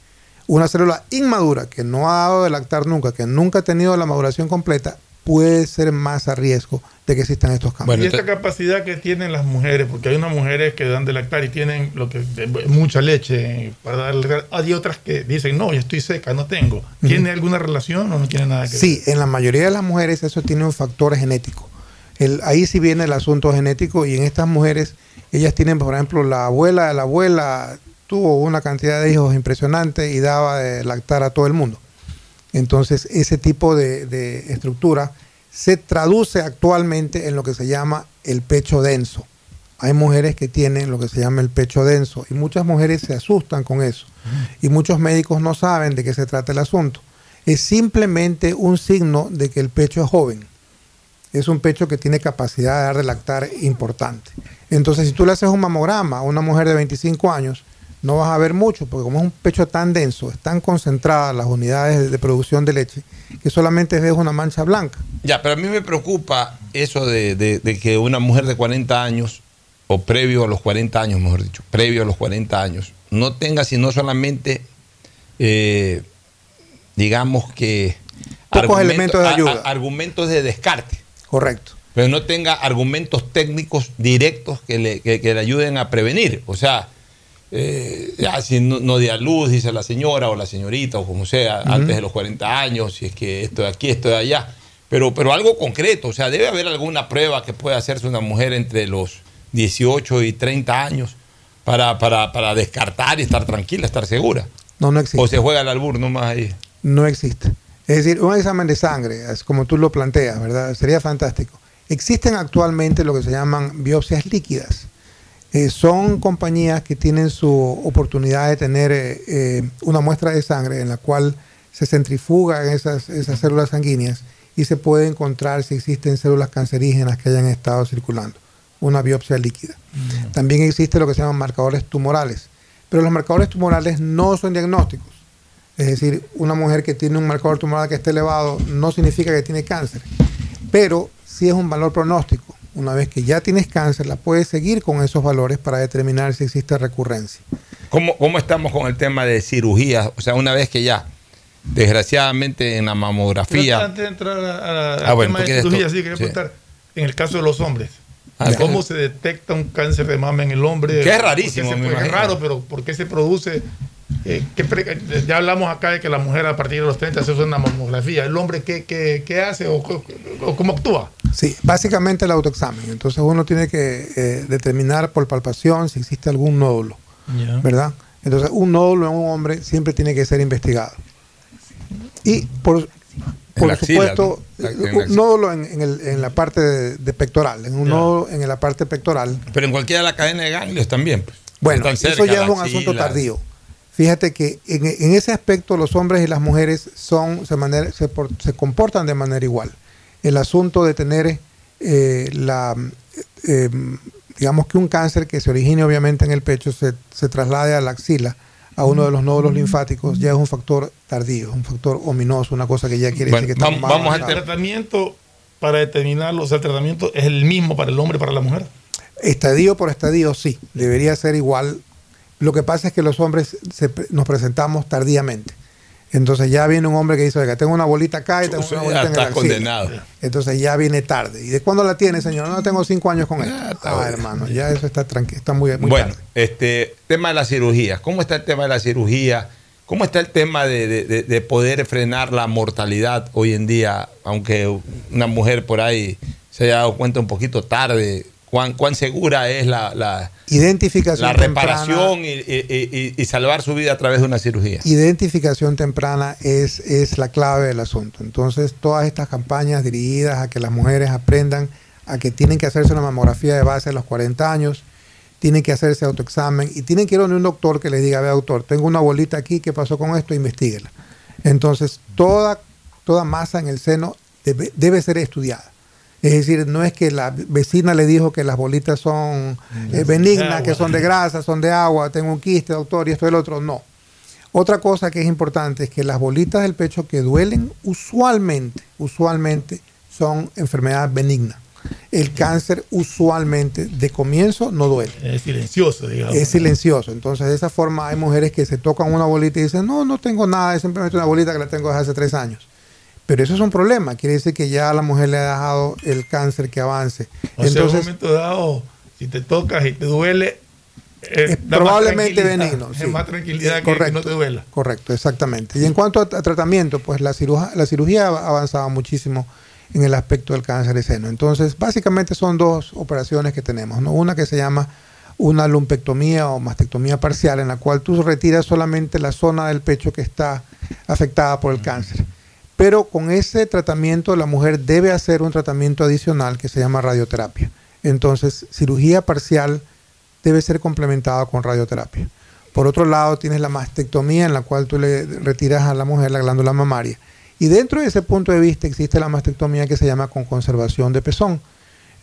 Una célula inmadura que no ha dado de lactar nunca, que nunca ha tenido la maduración completa, puede ser más a riesgo de que existan estos cambios. y esta capacidad que tienen las mujeres, porque hay unas mujeres que dan de lactar y tienen lo que mucha leche para darle. Hay otras que dicen, no, yo estoy seca, no tengo. ¿Tiene alguna relación o no tiene nada que ver? Sí, en la mayoría de las mujeres eso tiene un factor genético. El- ahí sí viene el asunto genético y en estas mujeres, ellas tienen, por ejemplo, la abuela de la abuela tuvo una cantidad de hijos impresionante y daba de lactar a todo el mundo. Entonces, ese tipo de, de estructura se traduce actualmente en lo que se llama el pecho denso. Hay mujeres que tienen lo que se llama el pecho denso y muchas mujeres se asustan con eso. Y muchos médicos no saben de qué se trata el asunto. Es simplemente un signo de que el pecho es joven. Es un pecho que tiene capacidad de dar de lactar importante. Entonces, si tú le haces un mamograma a una mujer de 25 años, no vas a ver mucho, porque como es un pecho tan denso, están concentradas las unidades de, producción de leche, que solamente ves una mancha blanca. Ya, pero a mí me preocupa eso de, de- de que una mujer de 40 años, o previo a los 40 años, mejor dicho, previo a los 40 años, no tenga sino solamente, eh, digamos que... Pocos elementos de a- a- ayuda. argumentos de descarte. Correcto. pero no tenga argumentos técnicos directos que le, que- que le ayuden a prevenir. O sea, eh, ya si no, no dé a luz, dice la señora o la señorita o como sea, antes de los 40 años, si es que esto de aquí, esto de allá. Pero, pero algo concreto, o sea, debe haber alguna prueba que pueda hacerse una mujer entre los 18 y 30 años para, para, para descartar y estar tranquila, estar segura. No, no existe. O se juega al albur nomás ahí. No existe. Es decir, un examen de sangre, es como tú lo planteas, ¿verdad? Sería fantástico. Existen actualmente lo que se llaman biopsias líquidas. Eh, son compañías que tienen su oportunidad de tener eh, eh, una muestra de sangre en la cual se centrifugan esas, esas células sanguíneas y se puede encontrar si existen células cancerígenas que hayan estado circulando. Una biopsia líquida. También existe lo que se llaman marcadores tumorales. Pero los marcadores tumorales no son diagnósticos. Es decir, una mujer que tiene un marcador tumoral que esté elevado no significa que tiene cáncer. Pero sí es un valor pronóstico. Una vez que ya tienes cáncer, la puedes seguir con esos valores para determinar si existe recurrencia. ¿Cómo, ¿Cómo estamos con el tema de cirugías? O sea, una vez que ya, desgraciadamente en la mamografía... Antes de entrar a, a- Ah, bueno, tema de cirugía, sí, quería sí. preguntar, en el caso de los hombres, Ah, ¿cómo se detecta un cáncer de mama en el hombre? Que es rarísimo, ¿Por qué se- me pues, es raro, pero ¿por qué se produce? Eh, ¿qué pre- ya hablamos acá de que la mujer a partir de los 30 se hace una mamografía. ¿El hombre qué, qué- qué hace o, cómo actúa? Sí, básicamente el autoexamen. Entonces uno tiene que eh, determinar por palpación si existe algún nódulo, ¿verdad? Entonces un nódulo en un hombre siempre tiene que ser investigado. Y por, por axila, supuesto, un axila. nódulo en, en el- en la parte de, de pectoral, en un nódulo en la parte pectoral. Pero en cualquiera de la cadena de ganglios también. Pues. Bueno, Están eso cerca, ya es un asunto tardío. Fíjate que en, en ese aspecto los hombres y las mujeres son, se, manera- se, por- se comportan de manera igual. El asunto de tener eh, la, eh, digamos que un cáncer que se origine obviamente en el pecho se, se traslade a la axila, a uno de los nódulos linfáticos, ya es un factor tardío, un factor ominoso, una cosa que ya quiere Bueno, decir que estamos vamos, vamos al tratamiento para determinarlo. O sea, el tratamiento es el mismo para el hombre y para la mujer. Estadio por estadio, sí, debería ser igual. Lo que pasa es que los hombres se nos presentamos tardíamente. Entonces ya viene un hombre que dice, oiga, tengo una bolita acá y tengo una bolita en el está axila". condenado. Entonces ya viene tarde. ¿Y de cuándo la tiene, señor? No, tengo cinco años con esto. Ah, hermano, ya eso está tranquilo, está muy, muy bueno, tarde. este tema de la cirugía. ¿Cómo está el tema de la cirugía? ¿Cómo está el tema de, de- de- de poder frenar la mortalidad hoy en día? Aunque una mujer por ahí se haya dado cuenta un poquito tarde, ¿cuán, cuán segura es la, la, Identificación la reparación y, y- y- y salvar su vida a través de una cirugía? Identificación temprana es, es la clave del asunto. Entonces, todas estas campañas dirigidas a que las mujeres aprendan a que tienen que hacerse una mamografía de base a los 40 años, tienen que hacerse autoexamen y tienen que ir a un doctor que les diga, vea doctor, tengo una bolita aquí, ¿qué pasó con esto? Investíguela. Entonces, toda, toda masa en el seno debe, debe ser estudiada. Es decir, no es que la vecina le dijo que las bolitas son eh, benignas, que son de grasa, son de agua, tengo un quiste, doctor, y esto y el otro. No. Otra cosa que es importante es que las bolitas del pecho que duelen usualmente, usualmente son enfermedades benignas. El cáncer usualmente de comienzo no duele. Es silencioso, digamos. Es silencioso. Entonces, de esa forma hay mujeres que se tocan una bolita y dicen, no, no tengo nada, es simplemente una bolita que la tengo desde hace tres años. Pero eso es un problema. Quiere decir que ya a la mujer le ha dejado el cáncer que avance. O sea, en un momento dado, si te tocas y te duele, es probablemente benigno. Es sí. más tranquilidad que- correcto, que no te duela. Correcto, exactamente. Y en cuanto a, a tratamiento, pues la, ciruja- la cirugía ha avanzado muchísimo en el aspecto del cáncer de seno. Entonces, básicamente son dos operaciones que tenemos. ¿no? Una que se llama una lumpectomía o mastectomía parcial, en la cual tú retiras solamente la zona del pecho que está afectada por el cáncer. Pero con ese tratamiento la mujer debe hacer un tratamiento adicional que se llama radioterapia. Entonces, cirugía parcial debe ser complementada con radioterapia. Por otro lado, tienes la mastectomía en la cual tú le retiras a la mujer la glándula mamaria. Y dentro de ese punto de vista existe la mastectomía que se llama con conservación de pezón.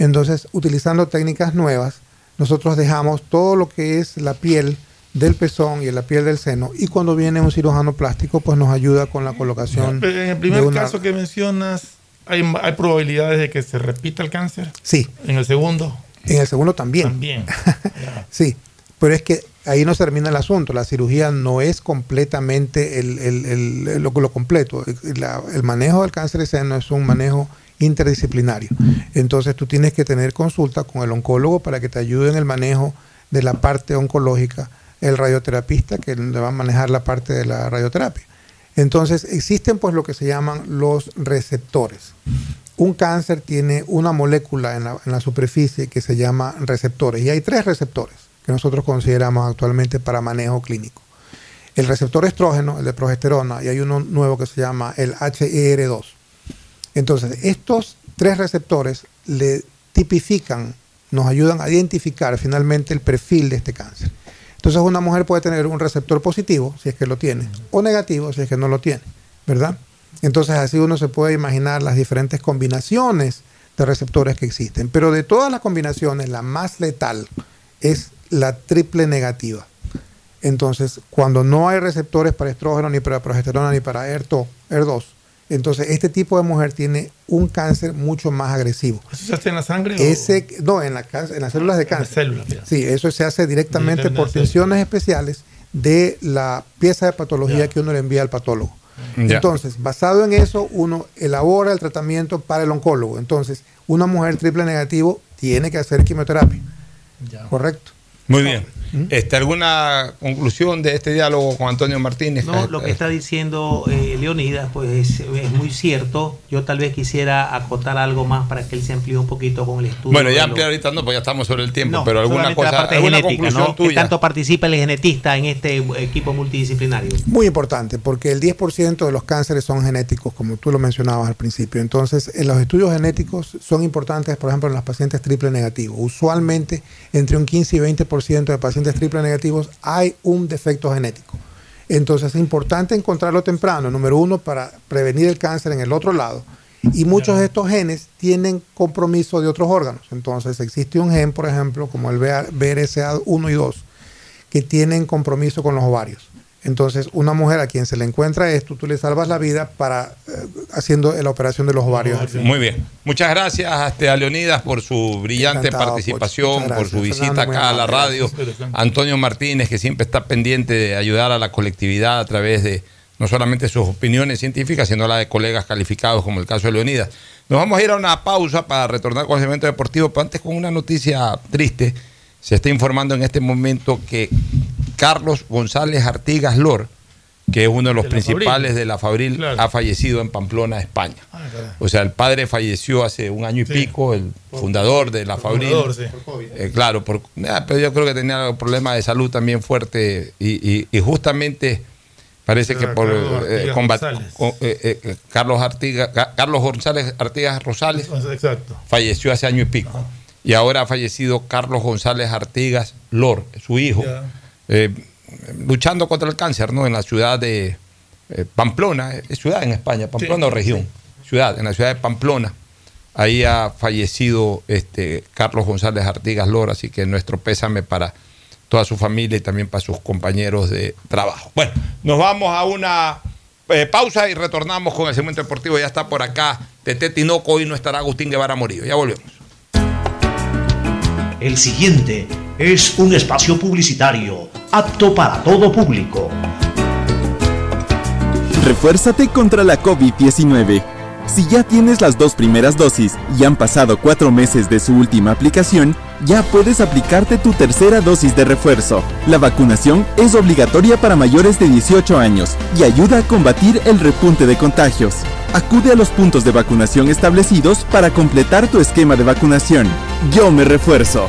Entonces, utilizando técnicas nuevas, nosotros dejamos todo lo que es la piel del pezón y la piel del seno y cuando viene un cirujano plástico pues nos ayuda con la colocación en el primer una- caso que mencionas, ¿hay, hay probabilidades de que se repita el cáncer? Sí. En el segundo. En el segundo también. También. Sí, pero es que ahí no se termina el asunto. La cirugía no es completamente el, el- el- lo, lo completo. La- el manejo del cáncer de seno es un manejo interdisciplinario. Entonces tú tienes que tener consulta con el oncólogo para que te ayude en el manejo de la parte oncológica, el radioterapista que va a manejar la parte de la radioterapia. Entonces existen pues lo que se llaman los receptores. Un cáncer tiene una molécula en la, en la superficie que se llama receptores y hay tres receptores que nosotros consideramos actualmente para manejo clínico. El receptor estrógeno, el de progesterona, y hay uno nuevo que se llama el HER2. Entonces, estos tres receptores le tipifican, nos ayudan a identificar finalmente el perfil de este cáncer. Entonces, una mujer puede tener un receptor positivo, si es que lo tiene, o negativo, si es que no lo tiene, ¿verdad? Entonces, así uno se puede imaginar las diferentes combinaciones de receptores que existen. Pero de todas las combinaciones, la más letal es la triple negativa. Entonces, cuando no hay receptores para estrógeno, ni para progesterona, ni para ER2, ER2 entonces este tipo de mujer tiene un cáncer mucho más agresivo. ¿Eso se hace en la sangre? Ese, No, en, la, en las células de cáncer. En las células, sí, eso se hace directamente por tensiones especiales de la pieza de patología que uno le envía al patólogo. Ya. Entonces, basado en eso, uno elabora el tratamiento para el oncólogo. Entonces, una mujer triple negativo tiene que hacer quimioterapia. Correcto. Muy bien. Este, ¿Alguna conclusión de este diálogo con Antonio Martínez? No, lo que está diciendo eh, Leonidas pues es, es muy cierto. Yo tal vez quisiera acotar algo más para que él se amplíe un poquito con el estudio. Bueno, ya lo- ampliar ahorita no, porque ya estamos sobre el tiempo, No, pero alguna cosa, parte alguna genética, tanto participa el genetista en este equipo multidisciplinario. Muy importante, porque el 10% de los cánceres son genéticos, como tú lo mencionabas al principio. Entonces, en los estudios genéticos son importantes, por ejemplo, en los pacientes triple negativos. Usualmente, entre un 15 y 20% de pacientes triple negativos hay un defecto genético. Entonces, es importante encontrarlo temprano, número uno, para prevenir el cáncer en el otro lado. Y muchos de estos genes tienen compromiso de otros órganos. Entonces, existe un gen, por ejemplo, como el BRCA1 y 2, que tienen compromiso con los ovarios. Entonces, una mujer a quien se le encuentra esto, tú le salvas la vida para eh, haciendo la operación de los ovarios. Muy bien. Muchas gracias este, a Leonidas por su brillante Encantado, participación, por su visita Fernando, acá a la radio. Antonio Martínez, que siempre está pendiente de ayudar a la colectividad a través de no solamente sus opiniones científicas, sino la de colegas calificados, como el caso de Leonidas. Nos vamos a ir a una pausa para retornar con el segmento deportivo, pero antes con una noticia triste. Se está informando en este momento que Carlos González Artigas Lor, que es uno de los De la Fabril. principales de la Fabril, Claro. ha fallecido en Pamplona, España. Ah. O sea, el padre falleció hace un año y Sí. pico, el fundador de la Fabril. fundador, sí. Eh, claro, por, ah, pero yo creo que tenía problemas de salud también fuerte y, y- y justamente parece que Era por Carlos eh, combat- eh, eh, Carlos Artigas, Carlos González Artigas Rosales Exacto. falleció hace año y pico. Y ahora ha fallecido Carlos González Artigas Lor, su hijo, Ya. Eh, luchando contra el cáncer, ¿no? En la ciudad de eh, Pamplona, es ciudad en España, Pamplona Sí, o región, ciudad, en la ciudad de Pamplona. Ahí ha fallecido este Carlos González Artigas Lor, así que nuestro pésame para toda su familia y también para sus compañeros de trabajo. Bueno, nos vamos a una eh, pausa y retornamos con el segmento deportivo. Ya está por acá Tete Tinoco, hoy no estará Agustín Guevara Morillo. Ya volvemos. El siguiente es un espacio publicitario apto para todo público. Refuérzate contra la COVID-19. Si ya tienes las dos primeras dosis y han pasado cuatro meses de su última aplicación, ya puedes aplicarte tu tercera dosis de refuerzo. La vacunación es obligatoria para mayores de 18 años y ayuda a combatir el repunte de contagios. Acude a los puntos de vacunación establecidos para completar tu esquema de vacunación. Yo me refuerzo.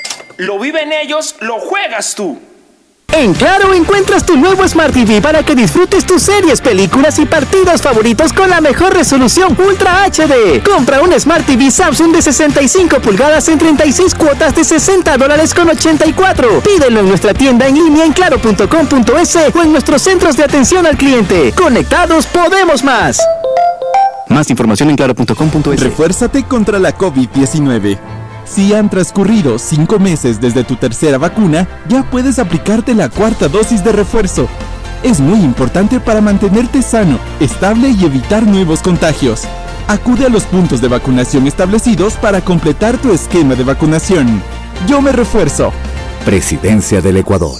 Lo viven ellos, lo juegas tú. En Claro encuentras tu nuevo Smart TV para que disfrutes tus series, películas y partidos favoritos con la mejor resolución Ultra HD. Compra un Smart TV Samsung de 65 pulgadas en 36 cuotas de 60 dólares con 84. Pídelo en nuestra tienda en línea en claro.com.es o en nuestros centros de atención al cliente. Conectados podemos más. Más información en claro.com.es. Refuérzate contra la COVID-19. Si han transcurrido 5 meses desde tu tercera vacuna, ya puedes aplicarte la cuarta dosis de refuerzo. Es muy importante para mantenerte sano, estable y evitar nuevos contagios. Acude a los puntos de vacunación establecidos para completar tu esquema de vacunación. Yo me refuerzo. Presidencia del Ecuador.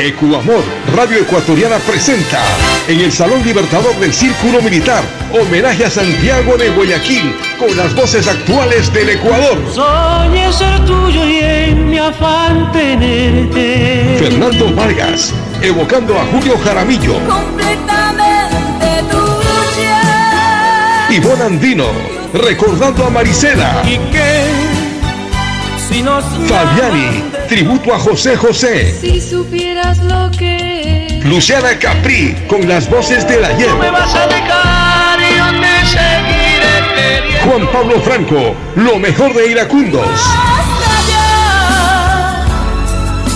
Ecuamor, Radio Ecuatoriana presenta en el Salón Libertador del Círculo Militar homenaje a Santiago de Guayaquil con las voces actuales del Ecuador. Soñé ser tuyo y en mi afán tenerte. Fernando Vargas, evocando a Julio Jaramillo. Completamente tuya. Ivonne Andino, recordando a Marisela. ¿Y qué? Si nos Fabiani, tributo a José José. Si supieras lo que Luciana Capri, con las voces del ayer. me vas a dejar y yo te seguiré. Juan Pablo Franco, lo mejor de Iracundos.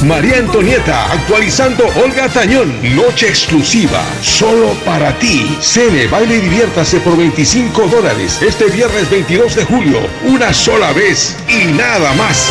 María Antonieta, actualizando Olga Tañón. Noche exclusiva, solo para ti. Cene, baile y diviértase por 25 dólares. Este viernes 22 de julio, una sola vez y nada más.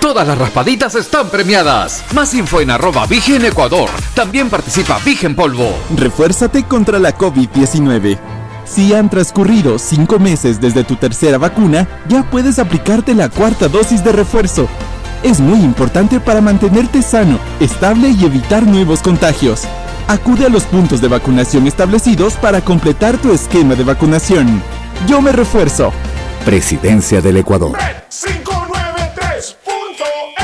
Todas las raspaditas están premiadas. Más info en arroba Vigen Ecuador. También participa Vigen Polvo. Refuérzate contra la COVID-19. Si han transcurrido 5 meses desde tu tercera vacuna, ya puedes aplicarte la cuarta dosis de refuerzo. Es muy importante para mantenerte sano, estable y evitar nuevos contagios. Acude a los puntos de vacunación establecidos para completar tu esquema de vacunación. Yo me refuerzo. Presidencia del Ecuador. 593.es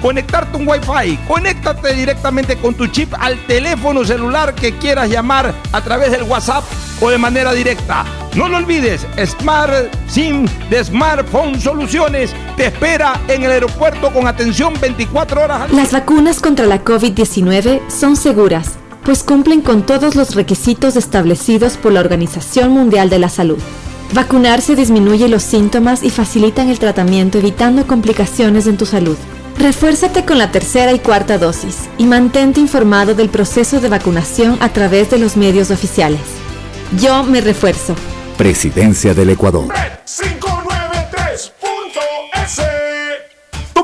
conectarte un Wi-Fi. Conéctate directamente con tu chip al teléfono celular que quieras llamar a través del WhatsApp o de manera directa. No lo olvides, Smart SIM de Smartphone Soluciones te espera en el aeropuerto con atención 24 horas Las vacunas contra la COVID-19 son seguras, pues cumplen con todos los requisitos establecidos por la Organización Mundial de la Salud. Vacunarse disminuye los síntomas y facilitan el tratamiento evitando complicaciones en tu salud. Refuérzate con la tercera y cuarta dosis y mantente informado del proceso de vacunación a través de los medios oficiales. Yo me refuerzo. Presidencia del Ecuador. 593.es Tu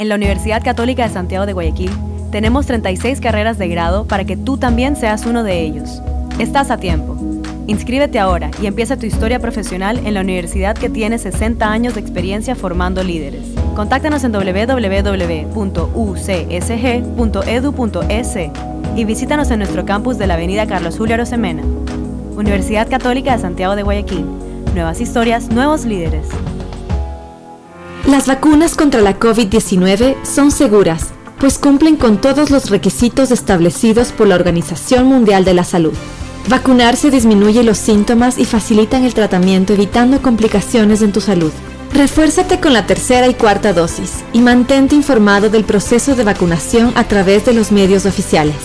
En la Universidad Católica de Santiago de Guayaquil tenemos 36 carreras de grado para que tú también seas uno de ellos. Estás a tiempo. Inscríbete ahora y empieza tu historia profesional en la universidad que tiene 60 años de experiencia formando líderes. Contáctanos en www.ucsg.edu.es y visítanos en nuestro campus de la Avenida Carlos Julio Arosemena. Universidad Católica de Santiago de Guayaquil. Nuevas historias, nuevos líderes. Las vacunas contra la COVID-19 son seguras, pues cumplen con todos los requisitos establecidos por la Organización Mundial de la Salud. Vacunarse disminuye los síntomas y facilitan el tratamiento evitando complicaciones en tu salud. Refuérzate con la tercera y cuarta dosis y mantente informado del proceso de vacunación a través de los medios oficiales.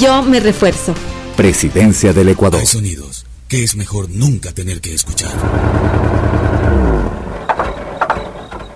Yo me refuerzo. Presidencia del Ecuador. Hay sonidos que es mejor nunca tener que escuchar.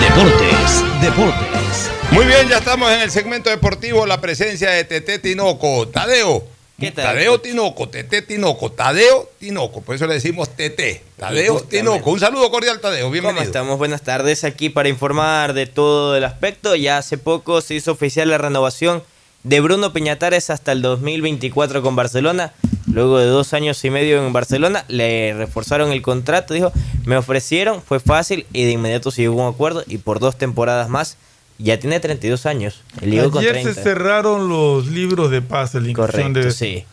Deportes, Deportes. Muy bien, ya estamos en el segmento deportivo, la presencia de Tete Tinoco. Tadeo. ¿Qué tal? Tadeo Tinoco, Tete Tinoco, Tadeo Tinoco, por eso le decimos Tete. Tadeo Justamente. Tinoco. Un saludo cordial, Tadeo, ¿Cómo bienvenido. estamos? Buenas tardes aquí para informar de todo el aspecto. Ya hace poco se hizo oficial la renovación de Bruno Peñatares hasta el 2024 con Barcelona. Luego de dos años y medio en Barcelona, le reforzaron el contrato. Dijo, me ofrecieron, fue fácil y de inmediato se llegó a un acuerdo y por dos temporadas más. Ya tiene 32 años. Con Ayer 30. se cerraron los libros de pase, la inclusión Correcto, de sí.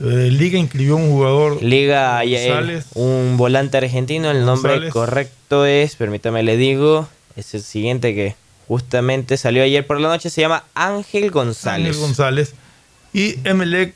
Eh, Liga inscribió un jugador. Liga eh, un volante argentino, el nombre González. correcto es, permítame le digo, es el siguiente que justamente salió ayer por la noche, se llama Ángel González. Ángel González. Y Emelec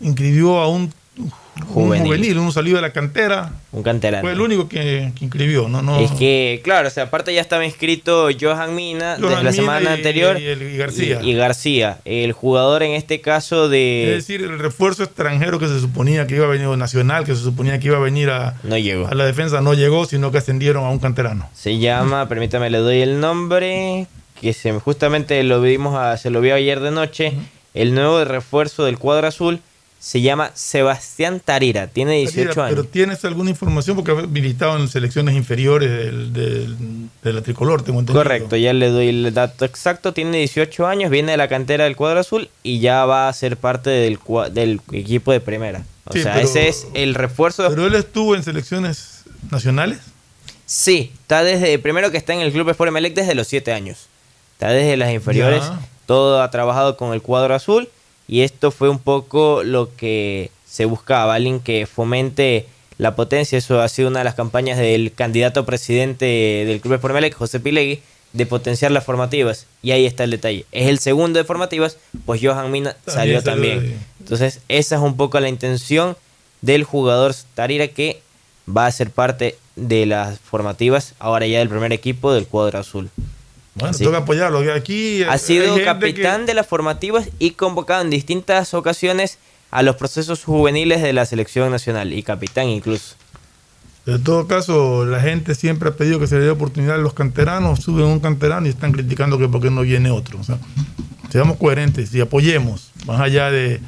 inscribió a un un Juvenil. un salido de la cantera. Un canterano. Fue el único que, que inscribió, ¿no? no Es que, claro, o sea, aparte ya estaba inscrito Johan Mina Johan desde la Mina semana y- anterior. y García. Y, y García. El jugador en este caso de... Es decir, el refuerzo extranjero que se suponía que iba a venir, o nacional, que se suponía que iba a venir a, No llegó. a la defensa, no llegó, sino que ascendieron a un canterano. Se llama, permítame, le doy el nombre, que se, justamente lo vimos, a- se lo vio ayer de noche. El nuevo refuerzo del cuadro azul se llama Sebastián Tarira, tiene 18 Mira, años. Pero tienes alguna información porque ha militado en selecciones inferiores del, del- de la tricolor, tengo entendido. Correcto, ya le doy el dato exacto, tiene 18 años, viene de la cantera del cuadro azul y ya va a ser parte del, del equipo de primera. O Sí, sea, pero- ese es el refuerzo. Pero él estuvo en selecciones nacionales. Sí, está desde, primero que está en el Club Sport Emelec desde los 7 años. Está desde las inferiores, Ya. todo ha trabajado con el cuadro azul y esto fue un poco lo que se buscaba, alguien que fomente la potencia, eso ha sido una de las campañas del candidato a presidente del Club Sport Emelec, José Pilegui, de potenciar las formativas. Y ahí está el detalle. Es el segundo de formativas, pues Johan Mina salió También. Entonces, esa es un poco la intención del jugador Tarira que va a ser parte de las formativas, ahora ya del primer equipo del cuadro azul. Bueno, Así. toca apoyarlo. Aquí Ha hay sido capitán que- de las formativas y convocado en distintas ocasiones a los procesos juveniles de la selección nacional y capitán incluso. En todo caso, la gente siempre ha pedido que se le dé oportunidad a los canteranos, suben un canterano y están criticando que por qué no viene otro. O sea, seamos coherentes y apoyemos, más allá de,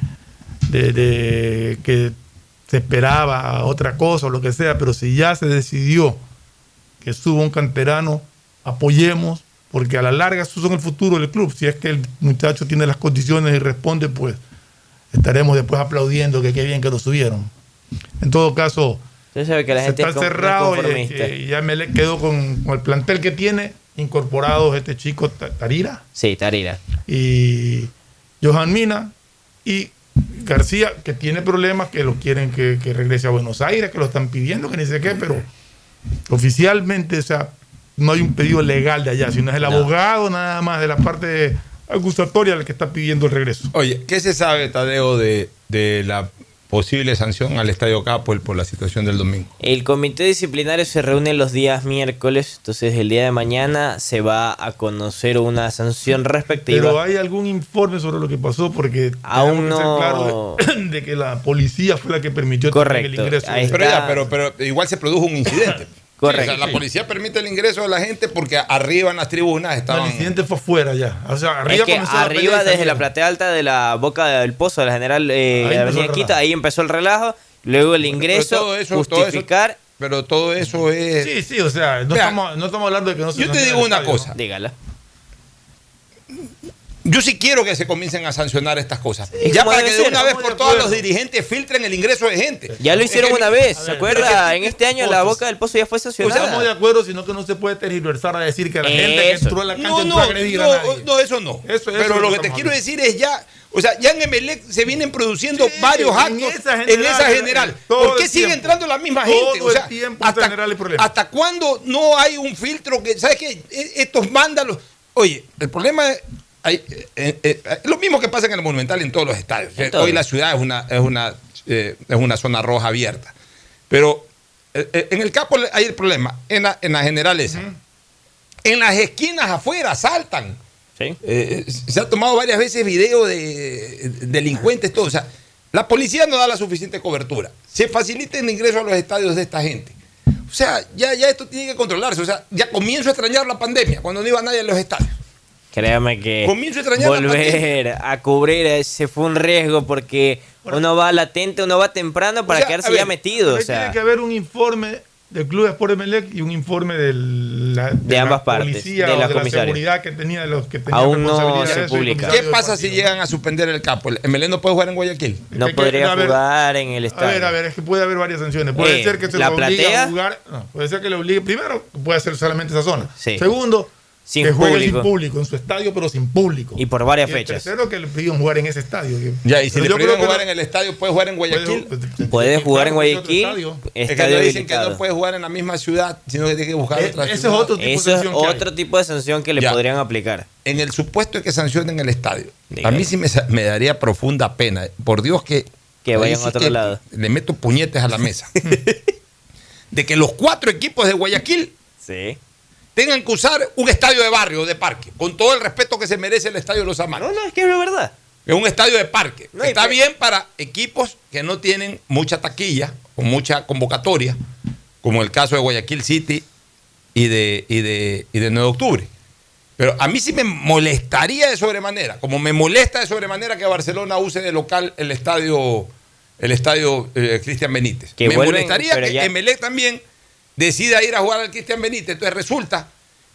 de- de que se esperaba otra cosa o lo que sea, pero si ya se decidió que suba un canterano, apoyemos porque a la larga esos son el futuro del club. Si es que el muchacho tiene las condiciones y responde, pues estaremos después aplaudiendo que qué bien que lo subieron. En todo caso, que la se gente está es cerrado y, y ya me le quedó con, con el plantel que tiene incorporados este chico Ta- Tarira Sí, Tarira. y Johan Mina y García, que tiene problemas, que lo quieren que, que regrese a Buenos Aires, que lo están pidiendo, que ni sé qué, pero oficialmente, o sea, no hay un pedido legal de allá, sino es el No. abogado nada más de la parte acusatoria el que está pidiendo el regreso. Oye, ¿qué se sabe, Tadeo, de, de la posible sanción al Estadio Capol por la situación del domingo? El comité disciplinario se reúne los días miércoles, entonces el día de mañana se va a conocer una sanción respectiva. Pero hay algún informe sobre lo que pasó porque Aún no- claros de, de que la policía fue la que permitió también el ingreso. Pero, ya, pero, pero igual se produjo un incidente. Correcto. O sea, la policía permite el ingreso de la gente porque arriba en las tribunas estaban. el incidente fue afuera ya. O sea, Es arriba que comenzó desde la platea alta de la boca del pozo de la general eh, Ahí de avenida relajo. ahí empezó el relajo, luego el Pero ingreso, todo eso- todo justificar. eso- pero todo eso es. Sí, sí, o sea, no, estamos, no estamos hablando de que no se Yo te digo una estadio, cosa. ¿no? Dígala. Yo sí quiero que se comiencen a sancionar estas cosas. Es ya para que de una vez por todas los dirigentes filtren el ingreso de gente. Ya lo Es hicieron que- una vez, ¿se acuerda? es que- En este año la boca del pozo ya fue O sea, sancionada. estamos de acuerdo, sino que no se puede tergiversar a decir que la gente que Eso. entró a la cancha No, entró a no, agredir no, a nadie. no, eso no. Eso- eso Pero es lo lo que que te quiero decir es ya, o sea, ya en Emelec se vienen produciendo Sí, varios en actos esa en general, esa general. todo ¿Por qué el sigue tiempo. entrando la misma Todo gente? O el sea, tiempo en esa hasta, general hay problemas. ¿hasta cuándo no hay un filtro que, ¿sabes qué? E- Estos vándalos. Oye, el problema es. Hay- eh, eh, eh, lo mismo que pasa en el Monumental en todos los estadios. Hoy la ciudad es una, es una, eh, es una zona roja abierta. Pero en el campo hay el problema, en la, en la. En las esquinas afuera saltan. Sí. Se ha tomado varias veces video de delincuentes, todo. O sea, la policía no da la suficiente cobertura. Se facilita el ingreso a los estadios de esta gente. O sea, ya, ya esto tiene que controlarse. O sea, ya comienzo a extrañar la pandemia cuando no iba nadie a los estadios. Créame que Comienzo a extrañar la volver a cubrir ese fue un riesgo porque uno va latente, uno va temprano para O sea, quedarse a ver, ya metido. O sea, Tiene que haber un informe del Club Sport Emelec y un informe del- la- de, De la ambas partes, policía de o la de la seguridad que tenía de los que tenían Aún no se publica. ¿Qué pasa si llegan a suspender el campo? ¿El MLE no puede jugar en Guayaquil? no que- podría a ver, jugar en el A estadio. ver, a ver, es que puede haber varias sanciones. Puede Eh, ser que se ¿la lo obligue platea? a jugar. No, puede ser que le obligue. Primero, puede ser solamente esa zona. Sí. Segundo, Sin que juegue público. sin público, en su estadio, pero sin público. Y por varias Y el fechas. tercero, que le pidieron jugar en ese estadio. Ya, y si pero le que jugar no- en el estadio, puede jugar en Guayaquil. puede- Puede jugar en claro, es Guayaquil, estadio. Es que no dicen que no puede jugar en la misma ciudad, sino que tiene que buscar Eh, otra ese es ciudad. otro tipo de Eso es sanción que hay. otro tipo de sanción que le Ya. podrían aplicar. en el supuesto de que sancionen el estadio, a mí sí me, daría profunda pena. Por Dios que. Que vayan a otro que lado. Le meto puñetes a la mesa. de que los cuatro equipos de Guayaquil Sí. Tengan que usar un estadio de barrio o de parque, con todo el respeto que se merece el estadio de los Amaros. No, no, es que es la verdad. Es un estadio de parque. No, Está pe- bien para equipos que no tienen mucha taquilla o mucha convocatoria, como el caso de Guayaquil City y de, y de, y de 9 de octubre. Pero a mí sí me molestaría de sobremanera, como me molesta de sobremanera que Barcelona use de local el estadio, el estadio eh, Cristian Benítez. Que me vuelven, molestaría que ya- Emelec también decida ir a jugar al Cristian Benítez. Entonces resulta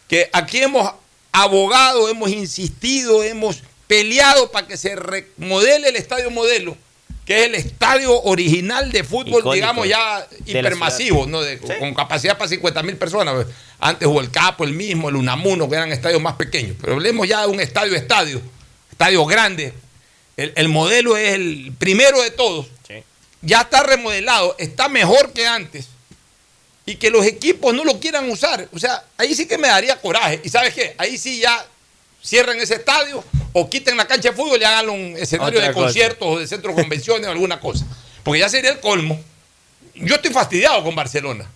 que aquí hemos abogado, hemos insistido, hemos peleado para que se remodele el estadio modelo, que es el estadio original de fútbol, Icónico digamos ya hipermasivo. ¿no? De- con capacidad para 50 mil personas. Antes hubo el Capo, el mismo, el Unamuno, que eran estadios más pequeños. Pero hablemos ya de un estadio estadio, estadio grande. El, el modelo es el primero de todos. Sí. Ya está remodelado, está mejor que antes. Y que los equipos no lo quieran usar. O sea, ahí sí que me daría coraje. ¿Y sabes qué? Ahí sí ya cierren ese estadio o quiten la cancha de fútbol y hagan un escenario Otra de cosa. conciertos o de centro de convenciones o alguna cosa. Porque ya sería el colmo. Yo estoy fastidiado con Barcelona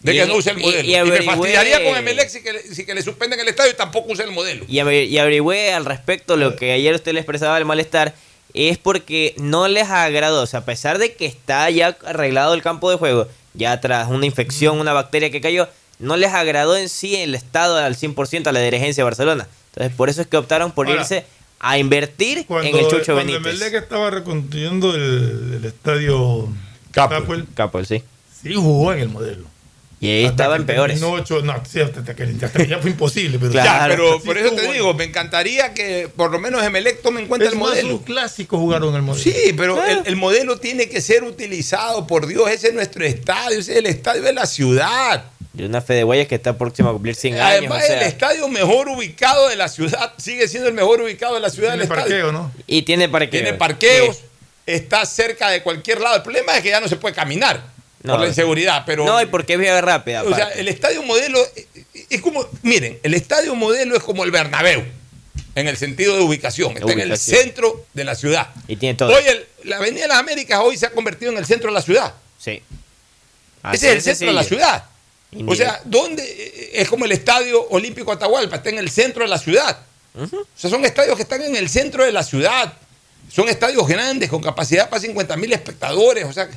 de Y- que no use el modelo. y Y, me fastidiaría con Emelec si que, le- si que le suspenden el estadio y tampoco use el modelo. Y averigüé al respecto lo que ayer usted le expresaba el malestar. Es porque no les agradó. O sea, a pesar de que está ya arreglado el campo de juego, ya tras una infección, una bacteria que cayó, no les agradó en sí el estado al 100% a la dirigencia de Barcelona. Entonces, por eso es que optaron por Ahora, irse a invertir Cuando, en el Chucho cuando Benítez. Emelec estaba reconstruyendo el, el estadio Capo. Capuel, Capo, sí. sí jugó en el modelo. Y ahí Hasta estaban peores. ocho- no, sí, hasta que, hasta que ya fue imposible. Pero Ya, pero Sí por eso te digo, me encantaría que por lo menos Emelec tome en cuenta Es el modelo. los clásicos jugaron el modelo. Sí, pero el, el modelo tiene que ser utilizado, por Dios, ese es nuestro estadio, ese es el estadio de la ciudad. De una fe de Guayas que está próxima a cumplir 100 años. Además, o sea, el estadio mejor ubicado de la ciudad, sigue siendo el mejor ubicado de la ciudad Tiene del estadio. parqueo, ¿no? y tiene parqueo. Tiene parqueos, está cerca de cualquier lado. El problema es que ya no se puede caminar No. por la inseguridad, pero... No, y porque es vía rápida. O sea, el estadio modelo eh, es como, miren, el estadio modelo es como el Bernabéu, en el sentido de ubicación. Está en el centro de la ciudad. Y tiene todo. Hoy el- la Avenida de las Américas hoy se ha convertido en el centro de la ciudad. Sí. Ese es el centro de la ciudad. O sea, ¿dónde? eh, Es como el Estadio Olímpico Atahualpa, está en el centro de la ciudad. O sea, son estadios que están en el centro de la ciudad. Son estadios grandes, con capacidad para 50 mil espectadores. O sea,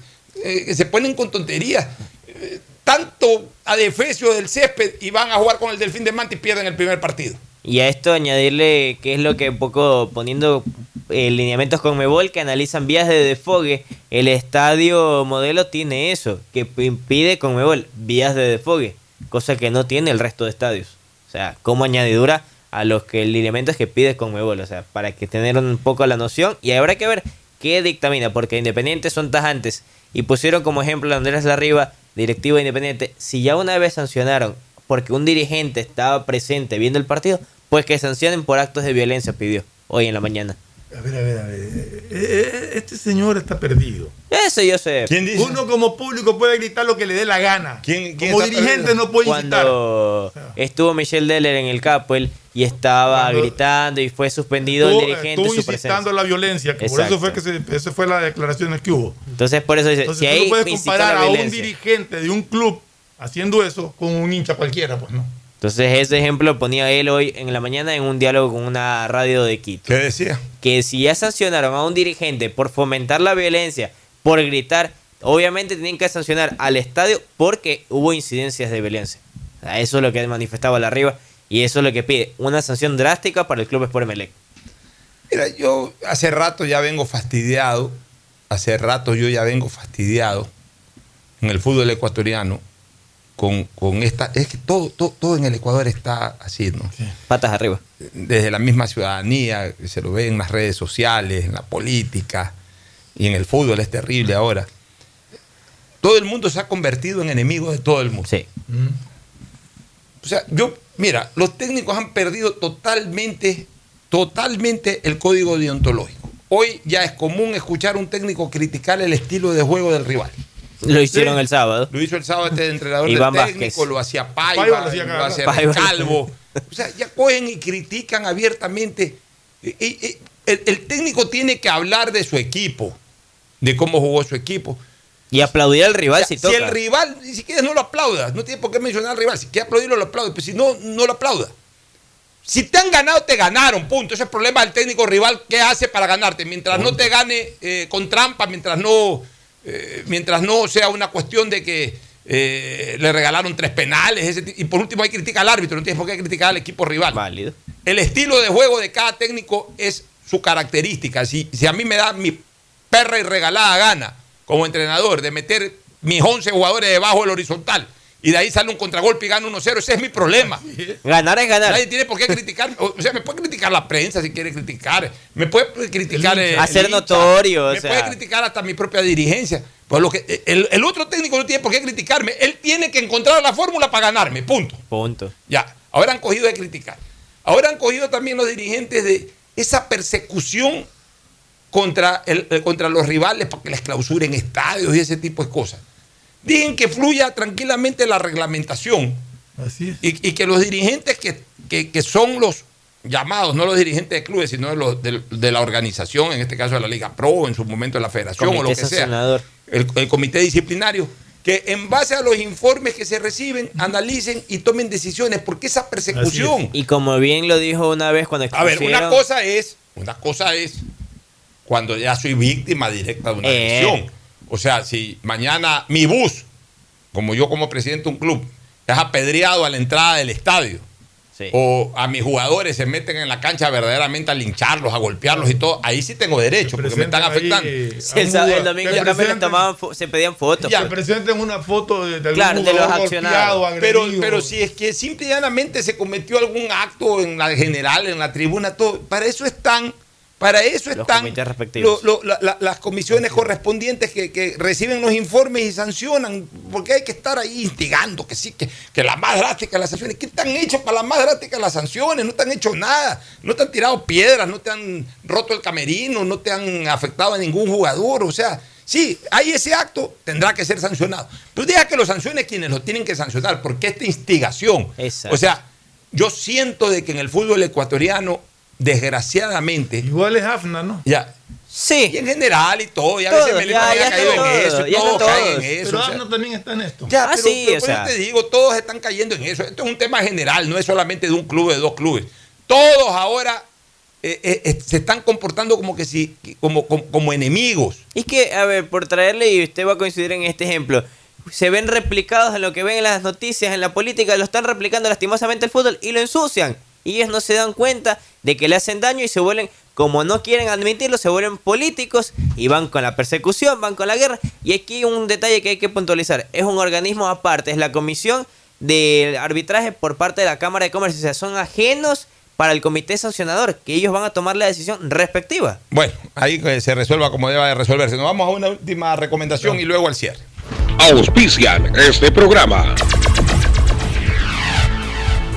eh, se ponen con tonterías. Eh, tanto a defecio del césped y van a jugar con el Delfín de Manta y pierden el primer partido. Y a esto añadirle que es lo que un poco poniendo eh, lineamientos con Mebol que analizan vías de desfogue. El estadio modelo tiene eso, que impide con Mebol vías de desfogue, cosa que no tiene el resto de estadios. O sea, como añadidura a los que el que pide con Mebol, o sea, para que tener un poco la noción. Y habrá que ver qué dictamina, porque Independientes son tajantes y pusieron como ejemplo a Andrés Larriba, directivo de Independiente, si ya una vez sancionaron porque un dirigente estaba presente viendo el partido, pues que sancionen por actos de violencia, pidió hoy en la mañana. A ver, a ver, a ver. Eh, eh, Este señor está perdido. Eso yo sé. Uno como público puede gritar lo que le dé la gana. quién como dirigente perdido? no puede incitar. Cuando estuvo Michelle Deller en el Capel y estaba Cuando gritando y fue suspendido el Estuvo- dirigente estuvo incitando a la violencia, que por eso fue que se, fue las declaraciones que hubo. Entonces por eso dice, Entonces si tú no puedes comparar a un dirigente de un club haciendo eso con un hincha cualquiera, pues no. Entonces ese ejemplo ponía él hoy en la mañana en un diálogo con una radio de Quito. ¿Qué decía? Que si ya sancionaron a un dirigente por fomentar la violencia, por gritar, obviamente tienen que sancionar al estadio porque hubo incidencias de violencia. O sea, eso es lo que manifestaba la arriba y eso es lo que pide, una sanción drástica para el Club Sport Emelec. Mira, yo hace rato ya vengo fastidiado, hace rato yo ya vengo fastidiado en el fútbol ecuatoriano con, con esta, es que todo, todo, todo en el Ecuador está así, ¿no? Patas arriba. Desde la misma ciudadanía, se lo ve en las redes sociales, en la política y en el fútbol es terrible ahora. Todo el mundo se ha convertido en enemigo de todo el mundo. Sí. O sea, yo, mira, los técnicos han perdido totalmente, totalmente el código deontológico. Hoy ya es común escuchar a un técnico criticar el estilo de juego del rival. Lo hicieron Sí. el sábado. Lo hizo el sábado este entrenador Iván del técnico, Vázquez. lo hacía Paiva, Paiva lo hacía lo cada hacía rato. Paiva. Calvo. O sea, ya cogen y critican abiertamente. Y- y- y el, el técnico tiene que hablar de su equipo, de cómo jugó su equipo. Y aplaudir al rival O sea, si toca. el rival, ni siquiera no lo aplaudas, no tiene por qué mencionar al rival. Si quieres aplaudirlo, lo aplaude, pero si no, no lo aplauda. Si te han ganado, te ganaron, punto. Ese es el problema del técnico rival. ¿Qué hace para ganarte? Mientras no te gane eh, con trampa, mientras no, eh, mientras no sea una cuestión de que eh, le regalaron tres penales. ese y por último, hay que criticar al árbitro, no tienes por qué criticar al equipo rival. Válido. El estilo de juego de cada técnico es su característica. Si, si a mí me da mi perra y regalada gana como entrenador de meter mis 11 jugadores debajo del horizontal y de ahí sale un contragolpe y gana 1-0, ese es mi problema. Ganar es ganar. Nadie tiene por qué criticar. O sea, me puede criticar la prensa si quiere criticar. Me puede criticar. El eh, Hacer notorio, o Me sea. puede criticar hasta mi propia dirigencia. Pues lo que, el, el otro técnico no tiene por qué criticarme. Él tiene que encontrar la fórmula para ganarme. Punto. Punto. Ya. Ahora han cogido de criticar. Ahora han cogido también los dirigentes de esa persecución contra, el, eh, contra los rivales para que les clausuren estadios y ese tipo de cosas. Dejen que fluya tranquilamente la reglamentación Así es. y, y que los dirigentes que, que- que son los llamados, no los dirigentes de clubes, sino de, los- de- de la organización, en este caso de la Liga Pro, en su momento de la federación o lo que sea, el, el comité disciplinario, que en base a los informes que se reciben, analicen y tomen decisiones, porque esa persecución... Y como bien lo dijo una vez cuando A ver, una expusieron- cosa es, una cosa es cuando ya soy víctima directa de una Eh. agresión. O sea, si mañana mi bus, como yo como presidente de un club, es apedreado a la entrada del estadio o a mis jugadores se meten en la cancha verdaderamente a lincharlos, a golpearlos y todo, ahí sí tengo derecho, porque me están afectando. Sí, el, el domingo en cambio les tomaban se pedían fotos. Ya, pues. presenten una foto de, de algún Claro, de los accionados. Pero, pero si es que simple y llanamente se cometió algún acto en la general, en la tribuna, todo, para eso están, para eso están lo- lo- la- la- las comisiones correspondientes que, que reciben los informes y sancionan, porque hay que estar ahí instigando, que sí, que, que la más drástica las sanciones. ¿Qué te han hecho para las más drásticas las sanciones? No te han hecho nada, no te han tirado piedras, no te han roto el camerino, no te han afectado a ningún jugador, o sea... Sí, hay ese acto, tendrá que ser sancionado. Pero deja que lo sancione quienes lo tienen que sancionar, porque esta instigación, Exacto. o sea, yo siento de que en el fútbol ecuatoriano, desgraciadamente, Igual es AFNA, ¿no? ya, Sí. y en general y todo, y a veces me ya- ha ya caído está en todo, eso, ya todos caen en eso. Pero o sea, AFNA también está en esto. ya, Ah, pero, sí, pero o por eso sea. te digo, todos están cayendo en eso. Esto es un tema general, no es solamente de un club, de dos clubes. Todos ahora eh, eh, eh, se están comportando como que si, como, como, como enemigos. Es que, a ver, por traerle, y usted va a coincidir en este ejemplo, se ven replicados en lo que ven en las noticias, en la política, lo están replicando lastimosamente el fútbol y lo ensucian. Y ellos no se dan cuenta de que le hacen daño y se vuelven, como no quieren admitirlo, se vuelven políticos y van con la persecución, van con la guerra. Y aquí hay un detalle que hay que puntualizar. Es un organismo aparte, es la comisión de arbitraje por parte de la Cámara de Comercio. O sea, son ajenos para el comité sancionador, que ellos van a tomar la decisión respectiva. Bueno, ahí que se resuelva como deba de resolverse. Nos vamos a una última recomendación y luego al cierre. Auspician este programa.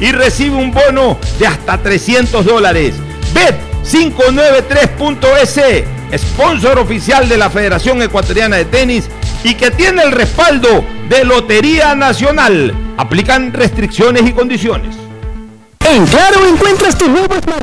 y recibe un bono de hasta 300 dólares. Bet593.es, sponsor oficial de la Federación Ecuatoriana de Tenis y que tiene el respaldo de Lotería Nacional. Aplican restricciones y condiciones. En Claro encuentras tu nuevo Smart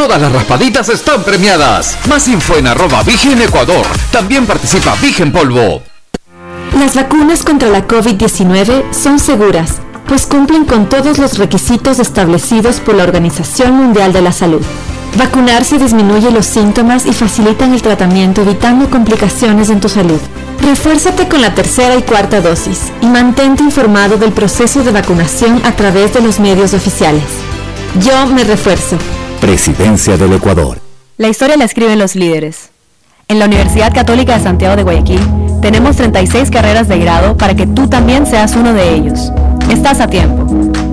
Todas las raspaditas están premiadas. Más info en arroba Vigen Ecuador. También participa Vigen Polvo. Las vacunas contra la COVID-19 son seguras, pues cumplen con todos los requisitos establecidos por la Organización Mundial de la Salud. Vacunarse disminuye los síntomas y facilitan el tratamiento evitando complicaciones en tu salud. Refuérzate con la tercera y cuarta dosis y mantente informado del proceso de vacunación a través de los medios oficiales. Yo me refuerzo. Presidencia del Ecuador. La historia la escriben los líderes. En la Universidad Católica de Santiago de Guayaquil tenemos 36 carreras de grado para que tú también seas uno de ellos. Estás a tiempo.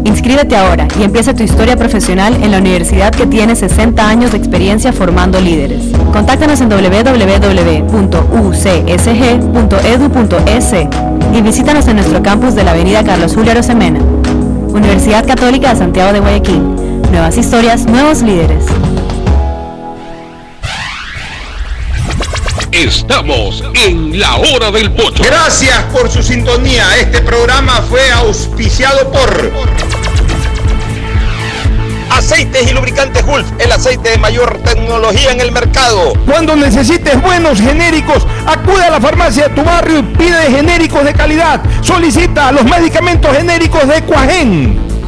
Inscríbete ahora y empieza tu historia profesional en la universidad que tiene 60 años de experiencia formando líderes. Contáctanos en www.ucsg.edu.es y visítanos en nuestro campus de la Avenida Carlos Julio Arosemena. Universidad Católica de Santiago de Guayaquil. Nuevas historias, nuevos líderes. Estamos en la hora del pocho. Gracias por su sintonía. Este programa fue auspiciado por Aceites y lubricantes Gulf, el aceite de mayor tecnología en el mercado. Cuando necesites buenos genéricos, acude a la farmacia de tu barrio y pide genéricos de calidad. Solicita los medicamentos genéricos de Cuajén.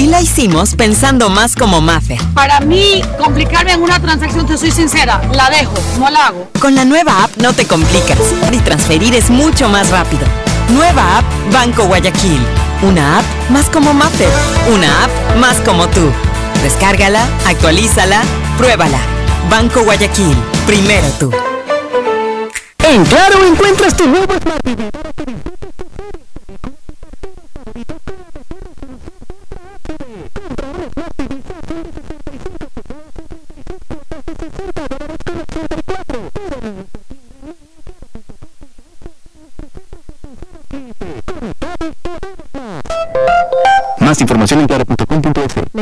y la hicimos pensando más como Mafe. Para mí, complicarme en una transacción, te soy sincera, la dejo, no la hago. Con la nueva app no te complicas y transferir es mucho más rápido. Nueva app Banco Guayaquil. Una app más como Mafe. Una app más como tú. Descárgala, actualízala, pruébala. Banco Guayaquil. Primero tú. En Claro encuentras tu nuevo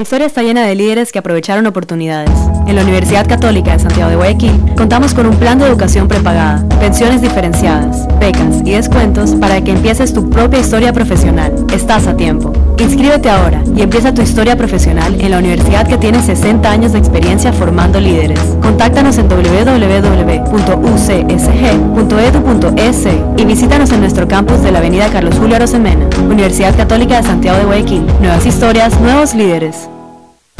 historia está llena de líderes que aprovecharon oportunidades. En la Universidad Católica de Santiago de Guayaquil contamos con un plan de educación prepagada, pensiones diferenciadas, becas y descuentos para que empieces tu propia historia profesional. Estás a tiempo. Inscríbete ahora y empieza tu historia profesional en la universidad que tiene 60 años de experiencia formando líderes. Contáctanos en www.ucsg.edu.es y visítanos en nuestro campus de la Avenida Carlos Julio Arosemena. Universidad Católica de Santiago de Guayaquil. Nuevas historias, nuevos líderes.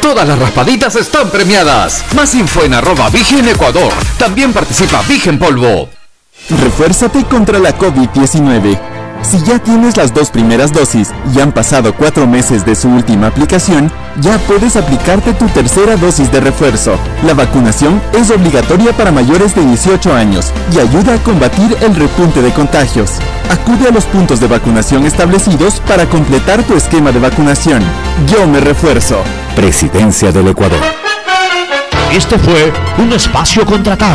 Todas las raspaditas están premiadas. Más info en arroba Vigen Ecuador. También participa Vigen Polvo. Refuérzate contra la COVID-19. Si ya tienes las dos primeras dosis y han pasado cuatro meses de su última aplicación, ya puedes aplicarte tu tercera dosis de refuerzo. La vacunación es obligatoria para mayores de 18 años y ayuda a combatir el repunte de contagios. Acude a los puntos de vacunación establecidos para completar tu esquema de vacunación. Yo me refuerzo. Presidencia del Ecuador. Este fue un espacio contratado.